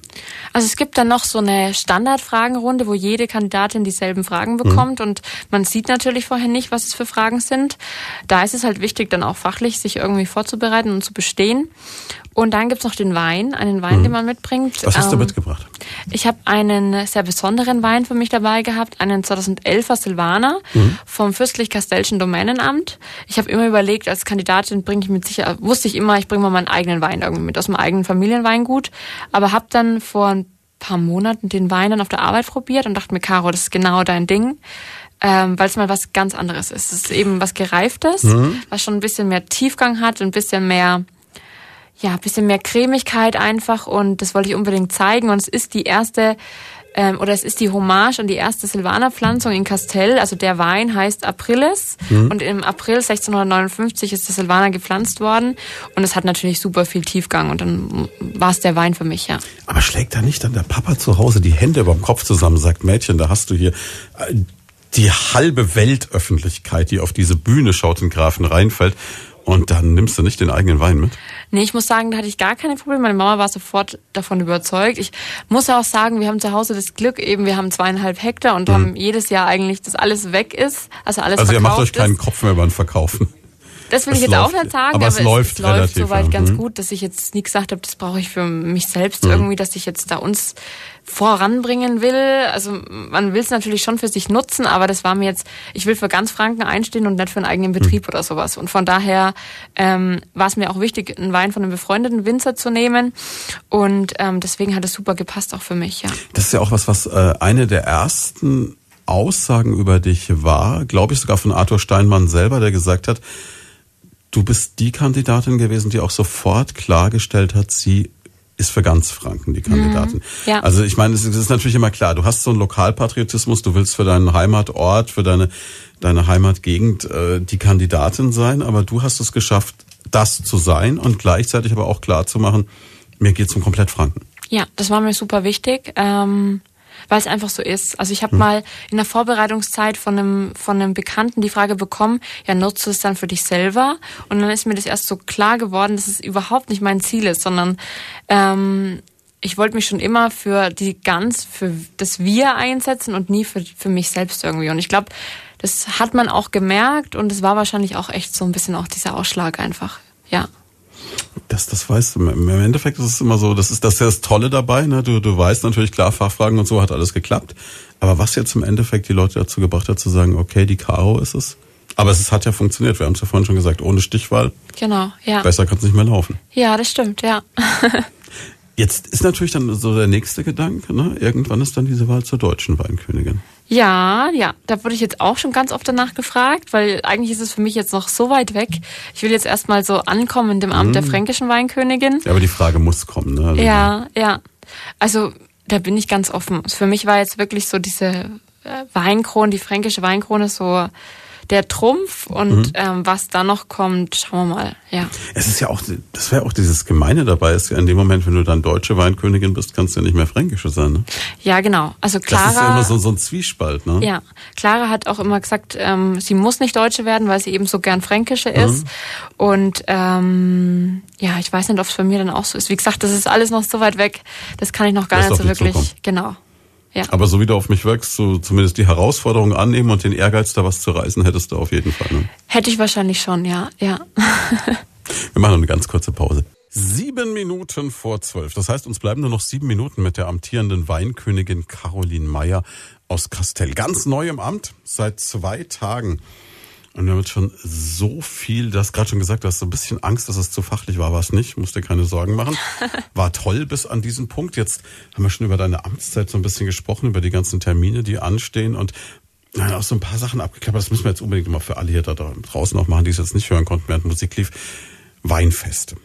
Also es gibt dann noch so eine Standardfragenrunde, wo jede Kandidatin dieselben Fragen bekommt mhm. und man sieht natürlich vorher nicht, was es für Fragen sind. Da ist es halt wichtig, dann auch fachlich sich irgendwie vorzubereiten und zu bestehen. Und dann gibt's noch den Wein, einen Wein, mhm. den man mitbringt. Was hast du ähm, mitgebracht? Ich habe einen sehr besonderen Wein für mich dabei gehabt, einen 2011er Silvaner mhm. vom Fürstlich-Kastellschen Domänenamt. Ich habe immer überlegt, als Kandidatin bringe ich mit sicher, wusste ich immer, ich bringe mal meinen eigenen Wein irgendwie mit aus meinem eigenen Familienweingut, aber habe dann vor ein paar Monaten den Wein dann auf der Arbeit probiert und dachte mir, Caro, das ist genau dein Ding. Ähm, weil es mal was ganz anderes ist. Es ist eben was Gereiftes, mhm. was schon ein bisschen mehr Tiefgang hat, ein bisschen mehr ja, bisschen mehr Cremigkeit einfach und das wollte ich unbedingt zeigen und es ist die erste ähm, oder es ist die Hommage an die erste Silvanerpflanzung in Castell. Also der Wein heißt Aprilis mhm. und im April 1659 ist der Silvaner gepflanzt worden und es hat natürlich super viel Tiefgang und dann war es der Wein für mich, ja. Aber schlägt da nicht dann der Papa zu Hause die Hände über dem Kopf zusammen, sagt Mädchen, da hast du hier äh, die halbe Weltöffentlichkeit, die auf diese Bühne schaut in Grafen reinfällt und dann nimmst du nicht den eigenen Wein mit? Nee, ich muss sagen, da hatte ich gar keine Probleme. Meine Mama war sofort davon überzeugt. Ich muss auch sagen, wir haben zu Hause das Glück eben, wir haben zweieinhalb Hektar und mhm. haben jedes Jahr eigentlich, dass alles weg ist. Also alles Also ihr macht euch keinen Kopf mehr beim Verkaufen. Das will es ich jetzt läuft, auch nicht sagen, aber, aber es, es läuft, es läuft soweit ja. ganz mhm. gut, dass ich jetzt nie gesagt habe, das brauche ich für mich selbst mhm. irgendwie, dass ich jetzt da uns voranbringen will. Also man will es natürlich schon für sich nutzen, aber das war mir jetzt, ich will für ganz Franken einstehen und nicht für einen eigenen mhm. Betrieb mhm. oder sowas. Und von daher ähm, war es mir auch wichtig, einen Wein von einem befreundeten Winzer zu nehmen. Und ähm, deswegen hat es super gepasst auch für mich, ja. Das ist ja auch was, was äh, eine der ersten Aussagen über dich war, glaube ich sogar von Arthur Steinmann selber, der gesagt hat, du bist die Kandidatin gewesen, die auch sofort klargestellt hat, sie ist für ganz Franken die Kandidatin. Mhm, ja. Also ich meine, es ist natürlich immer klar, du hast so einen Lokalpatriotismus, du willst für deinen Heimatort, für deine, deine Heimatgegend äh, die Kandidatin sein, aber du hast es geschafft, das zu sein und gleichzeitig aber auch klar zu machen, mir geht's um komplett Franken. Ja, das war mir super wichtig. Ähm weil es einfach so ist. Also ich habe hm. mal in der Vorbereitungszeit von einem, von einem Bekannten die Frage bekommen, ja, nutzt du es dann für dich selber? Und dann ist mir das erst so klar geworden, dass es überhaupt nicht mein Ziel ist, sondern ähm, ich wollte mich schon immer für die ganz, für das Wir einsetzen und nie für, für mich selbst irgendwie. Und ich glaube, das hat man auch gemerkt und es war wahrscheinlich auch echt so ein bisschen auch dieser Ausschlag einfach. Ja. Das, das weißt du. Im Endeffekt ist es immer so, das ist das, ist das Tolle dabei. Ne? Du, du weißt natürlich, klar, Fachfragen und so hat alles geklappt. Aber was jetzt im Endeffekt die Leute dazu gebracht hat, zu sagen, okay, die Caro ist es. Aber es hat ja funktioniert. Wir haben es ja vorhin schon gesagt, ohne Stichwahl. Genau, ja. Besser kann es nicht mehr laufen. Ja, das stimmt, ja. Jetzt ist natürlich dann so der nächste Gedanke, ne? Irgendwann ist dann diese Wahl zur deutschen Weinkönigin. Ja, ja, da wurde ich jetzt auch schon ganz oft danach gefragt, weil eigentlich ist es für mich jetzt noch so weit weg. Ich will jetzt erstmal so ankommen in dem Amt mhm. der fränkischen Weinkönigin. Ja, aber die Frage muss kommen, ne? Also ja, ja. Also da bin ich ganz offen. Für mich war jetzt wirklich so diese äh, Weinkrone, die fränkische Weinkrone so der Trumpf und mhm. ähm, was da noch kommt, schauen wir mal. Ja. Es ist ja auch, das wäre auch dieses Gemeine dabei, ist ja in dem Moment, wenn du dann deutsche Weinkönigin bist, kannst du ja nicht mehr fränkische sein. Ne? Ja, genau. Also Clara. Das ist ja immer so, so ein Zwiespalt, ne? Ja. Clara hat auch immer gesagt, ähm, sie muss nicht Deutsche werden, weil sie eben so gern Fränkische mhm. ist. Und ähm, ja, ich weiß nicht, ob es bei mir dann auch so ist. Wie gesagt, das ist alles noch so weit weg. Das kann ich noch gar Lass nicht so wirklich. Zukommen. Genau. Ja. Aber so wie du auf mich wirkst, so zumindest die Herausforderung annehmen und den Ehrgeiz, da was zu reißen, hättest du auf jeden Fall. Ne? Hätte ich wahrscheinlich schon, ja, ja. Wir machen eine ganz kurze Pause. Sieben Minuten vor zwölf. Das heißt, uns bleiben nur noch sieben Minuten mit der amtierenden Weinkönigin Caroline Meyer aus Kastell. Ganz neu im Amt, seit zwei Tagen. Und wir haben jetzt schon so viel, du hast gerade schon gesagt, du hast so ein bisschen Angst, dass es zu fachlich war, war es nicht, musst dir keine Sorgen machen. War toll bis an diesen Punkt. Jetzt haben wir schon über deine Amtszeit so ein bisschen gesprochen, über die ganzen Termine, die anstehen und Nein, auch so ein paar Sachen abgeklappert. Das müssen wir jetzt unbedingt mal für alle hier da draußen auch machen, die es jetzt nicht hören konnten, während Musik lief. Weinfeste.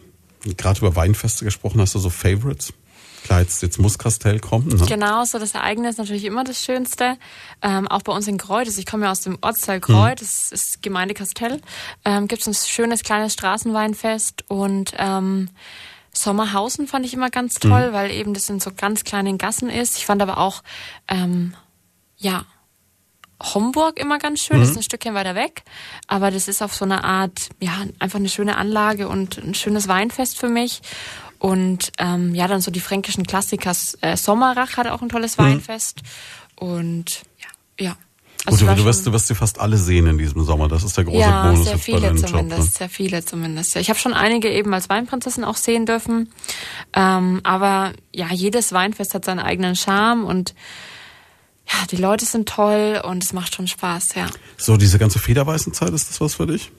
Gerade über Weinfeste gesprochen, hast du so Favorites? Klar, jetzt, jetzt muss Kastell kommen. Ne? Genau, so das Ereignis ist natürlich immer das Schönste. Ähm, auch bei uns in Kreuz, ich komme ja aus dem Ortsteil Kreuz, hm. das ist Gemeinde Kastell, ähm, gibt es ein schönes kleines Straßenweinfest und ähm, Sommerhausen fand ich immer ganz toll, hm. weil eben das in so ganz kleinen Gassen ist. Ich fand aber auch, ähm, ja, Homburg immer ganz schön, mhm. das ist ein Stückchen weiter weg, aber das ist auf so eine Art, ja, einfach eine schöne Anlage und ein schönes Weinfest für mich. Und ähm, ja, dann so die fränkischen Klassiker. Äh, Sommerrach hat auch ein tolles mhm. Weinfest. Und ja, ja. Also Gut, du, wirst, du wirst sie fast alle sehen in diesem Sommer. Das ist der große ja, Bonus sehr viele bei zumindest, Job, ne? sehr viele zumindest. Ich habe schon einige eben als Weinprinzessin auch sehen dürfen. Ähm, aber ja, jedes Weinfest hat seinen eigenen Charme und ja, die Leute sind toll und es macht schon Spaß, ja. So, diese ganze federweißen Zeit, ist das was für dich?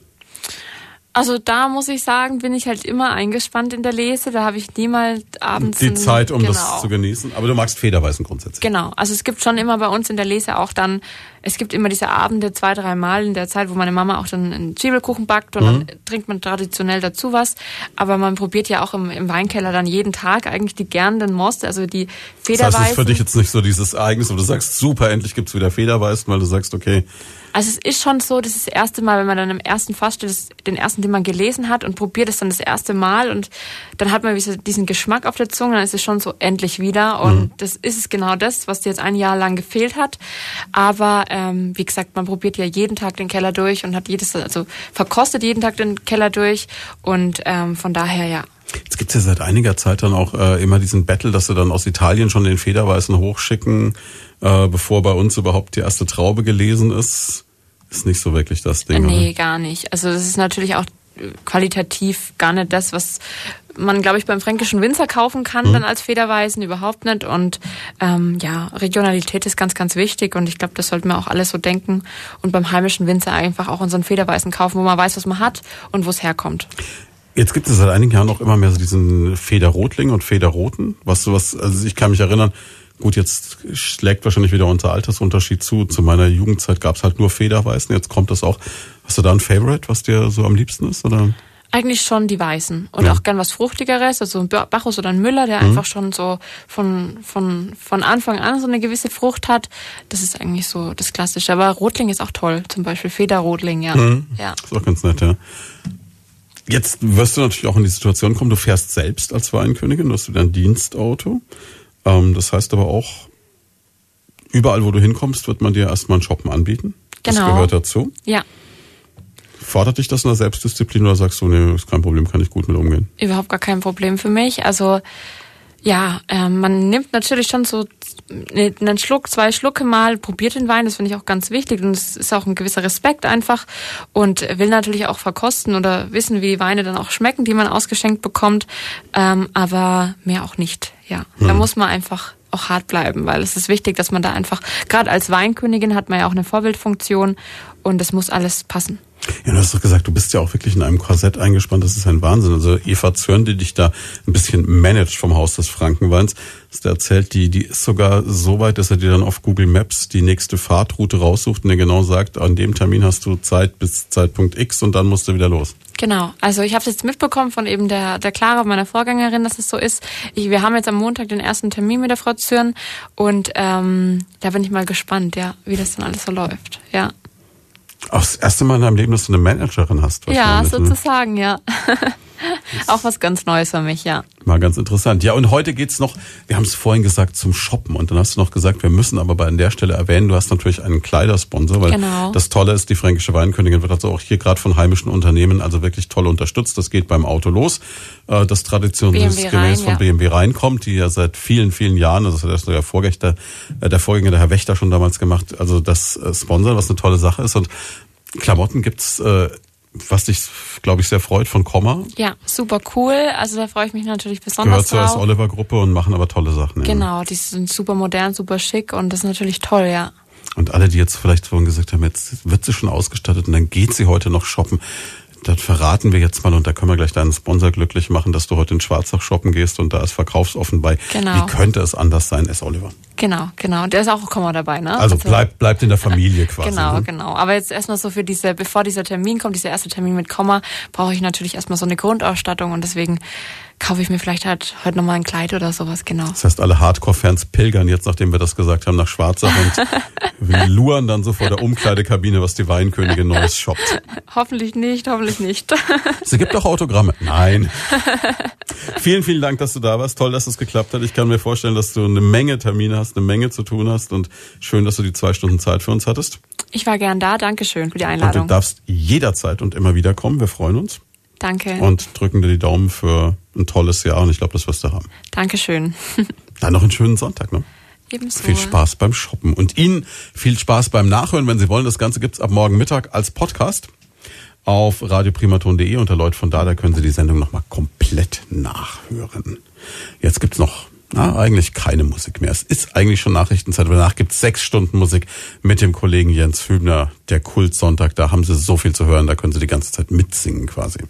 Also da muss ich sagen, bin ich halt immer eingespannt in der Lese. Da habe ich niemals abends die Zeit, um genau. das zu genießen. Aber du magst Federweißen grundsätzlich. Genau. Also es gibt schon immer bei uns in der Lese auch dann, es gibt immer diese Abende zwei, drei Mal in der Zeit, wo meine Mama auch dann einen Zwiebelkuchen backt und mhm. dann trinkt man traditionell dazu was. Aber man probiert ja auch im, im Weinkeller dann jeden Tag eigentlich die gernden Most, also die Federweißen. Das heißt, ist für dich jetzt nicht so dieses Ereignis, wo du sagst, super, endlich gibt's wieder Federweißen, weil du sagst, okay, also es ist schon so, das ist das erste Mal, wenn man dann im ersten Fass steht, den ersten, den man gelesen hat und probiert es dann das erste Mal und dann hat man diesen Geschmack auf der Zunge, dann ist es schon so endlich wieder und mhm. das ist es genau das, was dir jetzt ein Jahr lang gefehlt hat. Aber ähm, wie gesagt, man probiert ja jeden Tag den Keller durch und hat jedes, also verkostet jeden Tag den Keller durch und ähm, von daher ja. Jetzt gibt's ja seit einiger Zeit dann auch äh, immer diesen Battle, dass sie dann aus Italien schon den Federweißen hochschicken äh, bevor bei uns überhaupt die erste Traube gelesen ist, ist nicht so wirklich das Ding. Nee, oder? gar nicht. Also das ist natürlich auch qualitativ gar nicht das, was man, glaube ich, beim fränkischen Winzer kaufen kann, mhm. dann als Federweisen überhaupt nicht. Und ähm, ja, Regionalität ist ganz, ganz wichtig und ich glaube, das sollten wir auch alles so denken und beim heimischen Winzer einfach auch unseren Federweisen kaufen, wo man weiß, was man hat und wo es herkommt. Jetzt gibt es seit einigen Jahren auch immer mehr so diesen Federrotling und Federroten, was sowas, also ich kann mich erinnern, Gut, jetzt schlägt wahrscheinlich wieder unser Altersunterschied zu. Zu meiner Jugendzeit gab es halt nur Federweißen. Jetzt kommt das auch. Hast du da ein Favorite, was dir so am liebsten ist? Oder? Eigentlich schon die Weißen. Und ja. auch gern was Fruchtigeres, also ein Bacchus oder ein Müller, der mhm. einfach schon so von, von, von Anfang an so eine gewisse Frucht hat. Das ist eigentlich so das Klassische. Aber Rotling ist auch toll. Zum Beispiel Federrotling, ja. Mhm. ja. Ist auch ganz nett, ja. Jetzt wirst du natürlich auch in die Situation kommen, du fährst selbst als Weinkönigin, du hast wieder ein Dienstauto. Ähm, das heißt aber auch, überall, wo du hinkommst, wird man dir erstmal ein Shoppen anbieten. Genau. Das gehört dazu. Ja. Fordert dich das in der Selbstdisziplin oder sagst du, nee, ist kein Problem, kann ich gut mit umgehen? Überhaupt gar kein Problem für mich. Also ja, äh, man nimmt natürlich schon so einen Schluck, zwei Schlucke mal, probiert den Wein, das finde ich auch ganz wichtig und es ist auch ein gewisser Respekt einfach und will natürlich auch verkosten oder wissen, wie die Weine dann auch schmecken, die man ausgeschenkt bekommt, ähm, aber mehr auch nicht, ja. Hm. Da muss man einfach auch hart bleiben, weil es ist wichtig, dass man da einfach, gerade als Weinkönigin hat man ja auch eine Vorbildfunktion und es muss alles passen. Ja, du hast doch gesagt, du bist ja auch wirklich in einem Korsett eingespannt. Das ist ein Wahnsinn. Also Eva Zörn, die dich da ein bisschen managt vom Haus des Frankenweins, hast du erzählt, die, die ist sogar so weit, dass er dir dann auf Google Maps die nächste Fahrtroute raussucht und dir genau sagt, an dem Termin hast du Zeit bis Zeitpunkt X und dann musst du wieder los. Genau. Also ich habe jetzt mitbekommen von eben der, der Clara, meiner Vorgängerin, dass es so ist. Ich, wir haben jetzt am Montag den ersten Termin mit der Frau Zürn und ähm, da bin ich mal gespannt, ja, wie das dann alles so läuft. Ja. Auch das erste Mal in deinem Leben, dass du eine Managerin hast. Ja, ne? sozusagen, ne? ja. Auch was ganz Neues für mich, ja. Mal ganz interessant. Ja, und heute geht's noch, wir haben es vorhin gesagt, zum Shoppen. Und dann hast du noch gesagt, wir müssen aber bei an der Stelle erwähnen, du hast natürlich einen Kleidersponsor, weil genau. das Tolle ist, die fränkische Weinkönigin wird also auch hier gerade von heimischen Unternehmen also wirklich toll unterstützt. Das geht beim Auto los, äh, das traditionsgemäß von ja. BMW reinkommt, die ja seit vielen, vielen Jahren, also das hat der Vorgänger, äh, der Vorgänger, der Herr Wächter schon damals gemacht, also das äh, Sponsor, was eine tolle Sache ist. Und Klamotten gibt's äh, was dich, glaube ich, sehr freut von Komma. Ja, super cool. Also da freue ich mich natürlich besonders Gehört zur Oliver-Gruppe und machen aber tolle Sachen. Genau, ja. die sind super modern, super schick und das ist natürlich toll, ja. Und alle, die jetzt vielleicht vorhin gesagt haben, jetzt wird sie schon ausgestattet und dann geht sie heute noch shoppen. Das verraten wir jetzt mal und da können wir gleich deinen Sponsor glücklich machen, dass du heute in Schwarzach shoppen gehst und da ist verkaufsoffen bei. Genau. Wie könnte es anders sein, S. Oliver? Genau, genau. Und der ist auch Kommer dabei, ne? Also bleibt, bleibt in der Familie quasi. Genau, ne? genau. Aber jetzt erstmal so für diese, bevor dieser Termin kommt, dieser erste Termin mit Komma, brauche ich natürlich erstmal so eine Grundausstattung und deswegen kaufe ich mir vielleicht halt heute nochmal ein Kleid oder sowas, genau. Das heißt, alle Hardcore-Fans pilgern jetzt, nachdem wir das gesagt haben, nach Schwarzach und luren dann so vor der Umkleidekabine, was die Weinkönigin Neues shoppt. Hoffentlich nicht, hoffentlich nicht. Sie gibt doch Autogramme. Nein. vielen, vielen Dank, dass du da warst. Toll, dass es geklappt hat. Ich kann mir vorstellen, dass du eine Menge Termine hast, eine Menge zu tun hast und schön, dass du die zwei Stunden Zeit für uns hattest. Ich war gern da. Dankeschön für die Und du Einladung. darfst jederzeit und immer wieder kommen. Wir freuen uns Danke. und drücken dir die Daumen für ein tolles Jahr und ich glaube, das wirst du haben. Dankeschön. Dann noch einen schönen Sonntag, ne? Ebenso. Viel Spaß beim Shoppen und Ihnen viel Spaß beim Nachhören, wenn Sie wollen. Das Ganze gibt's ab morgen Mittag als Podcast auf radioprimaton.de unter Leut von da. Da können Sie die Sendung nochmal komplett nachhören. Jetzt gibt's noch na, eigentlich keine Musik mehr. Es ist eigentlich schon Nachrichtenzeit, danach gibt's sechs Stunden Musik mit dem Kollegen Jens Hübner, der Kultsonntag. Da haben Sie so viel zu hören, da können Sie die ganze Zeit mitsingen quasi.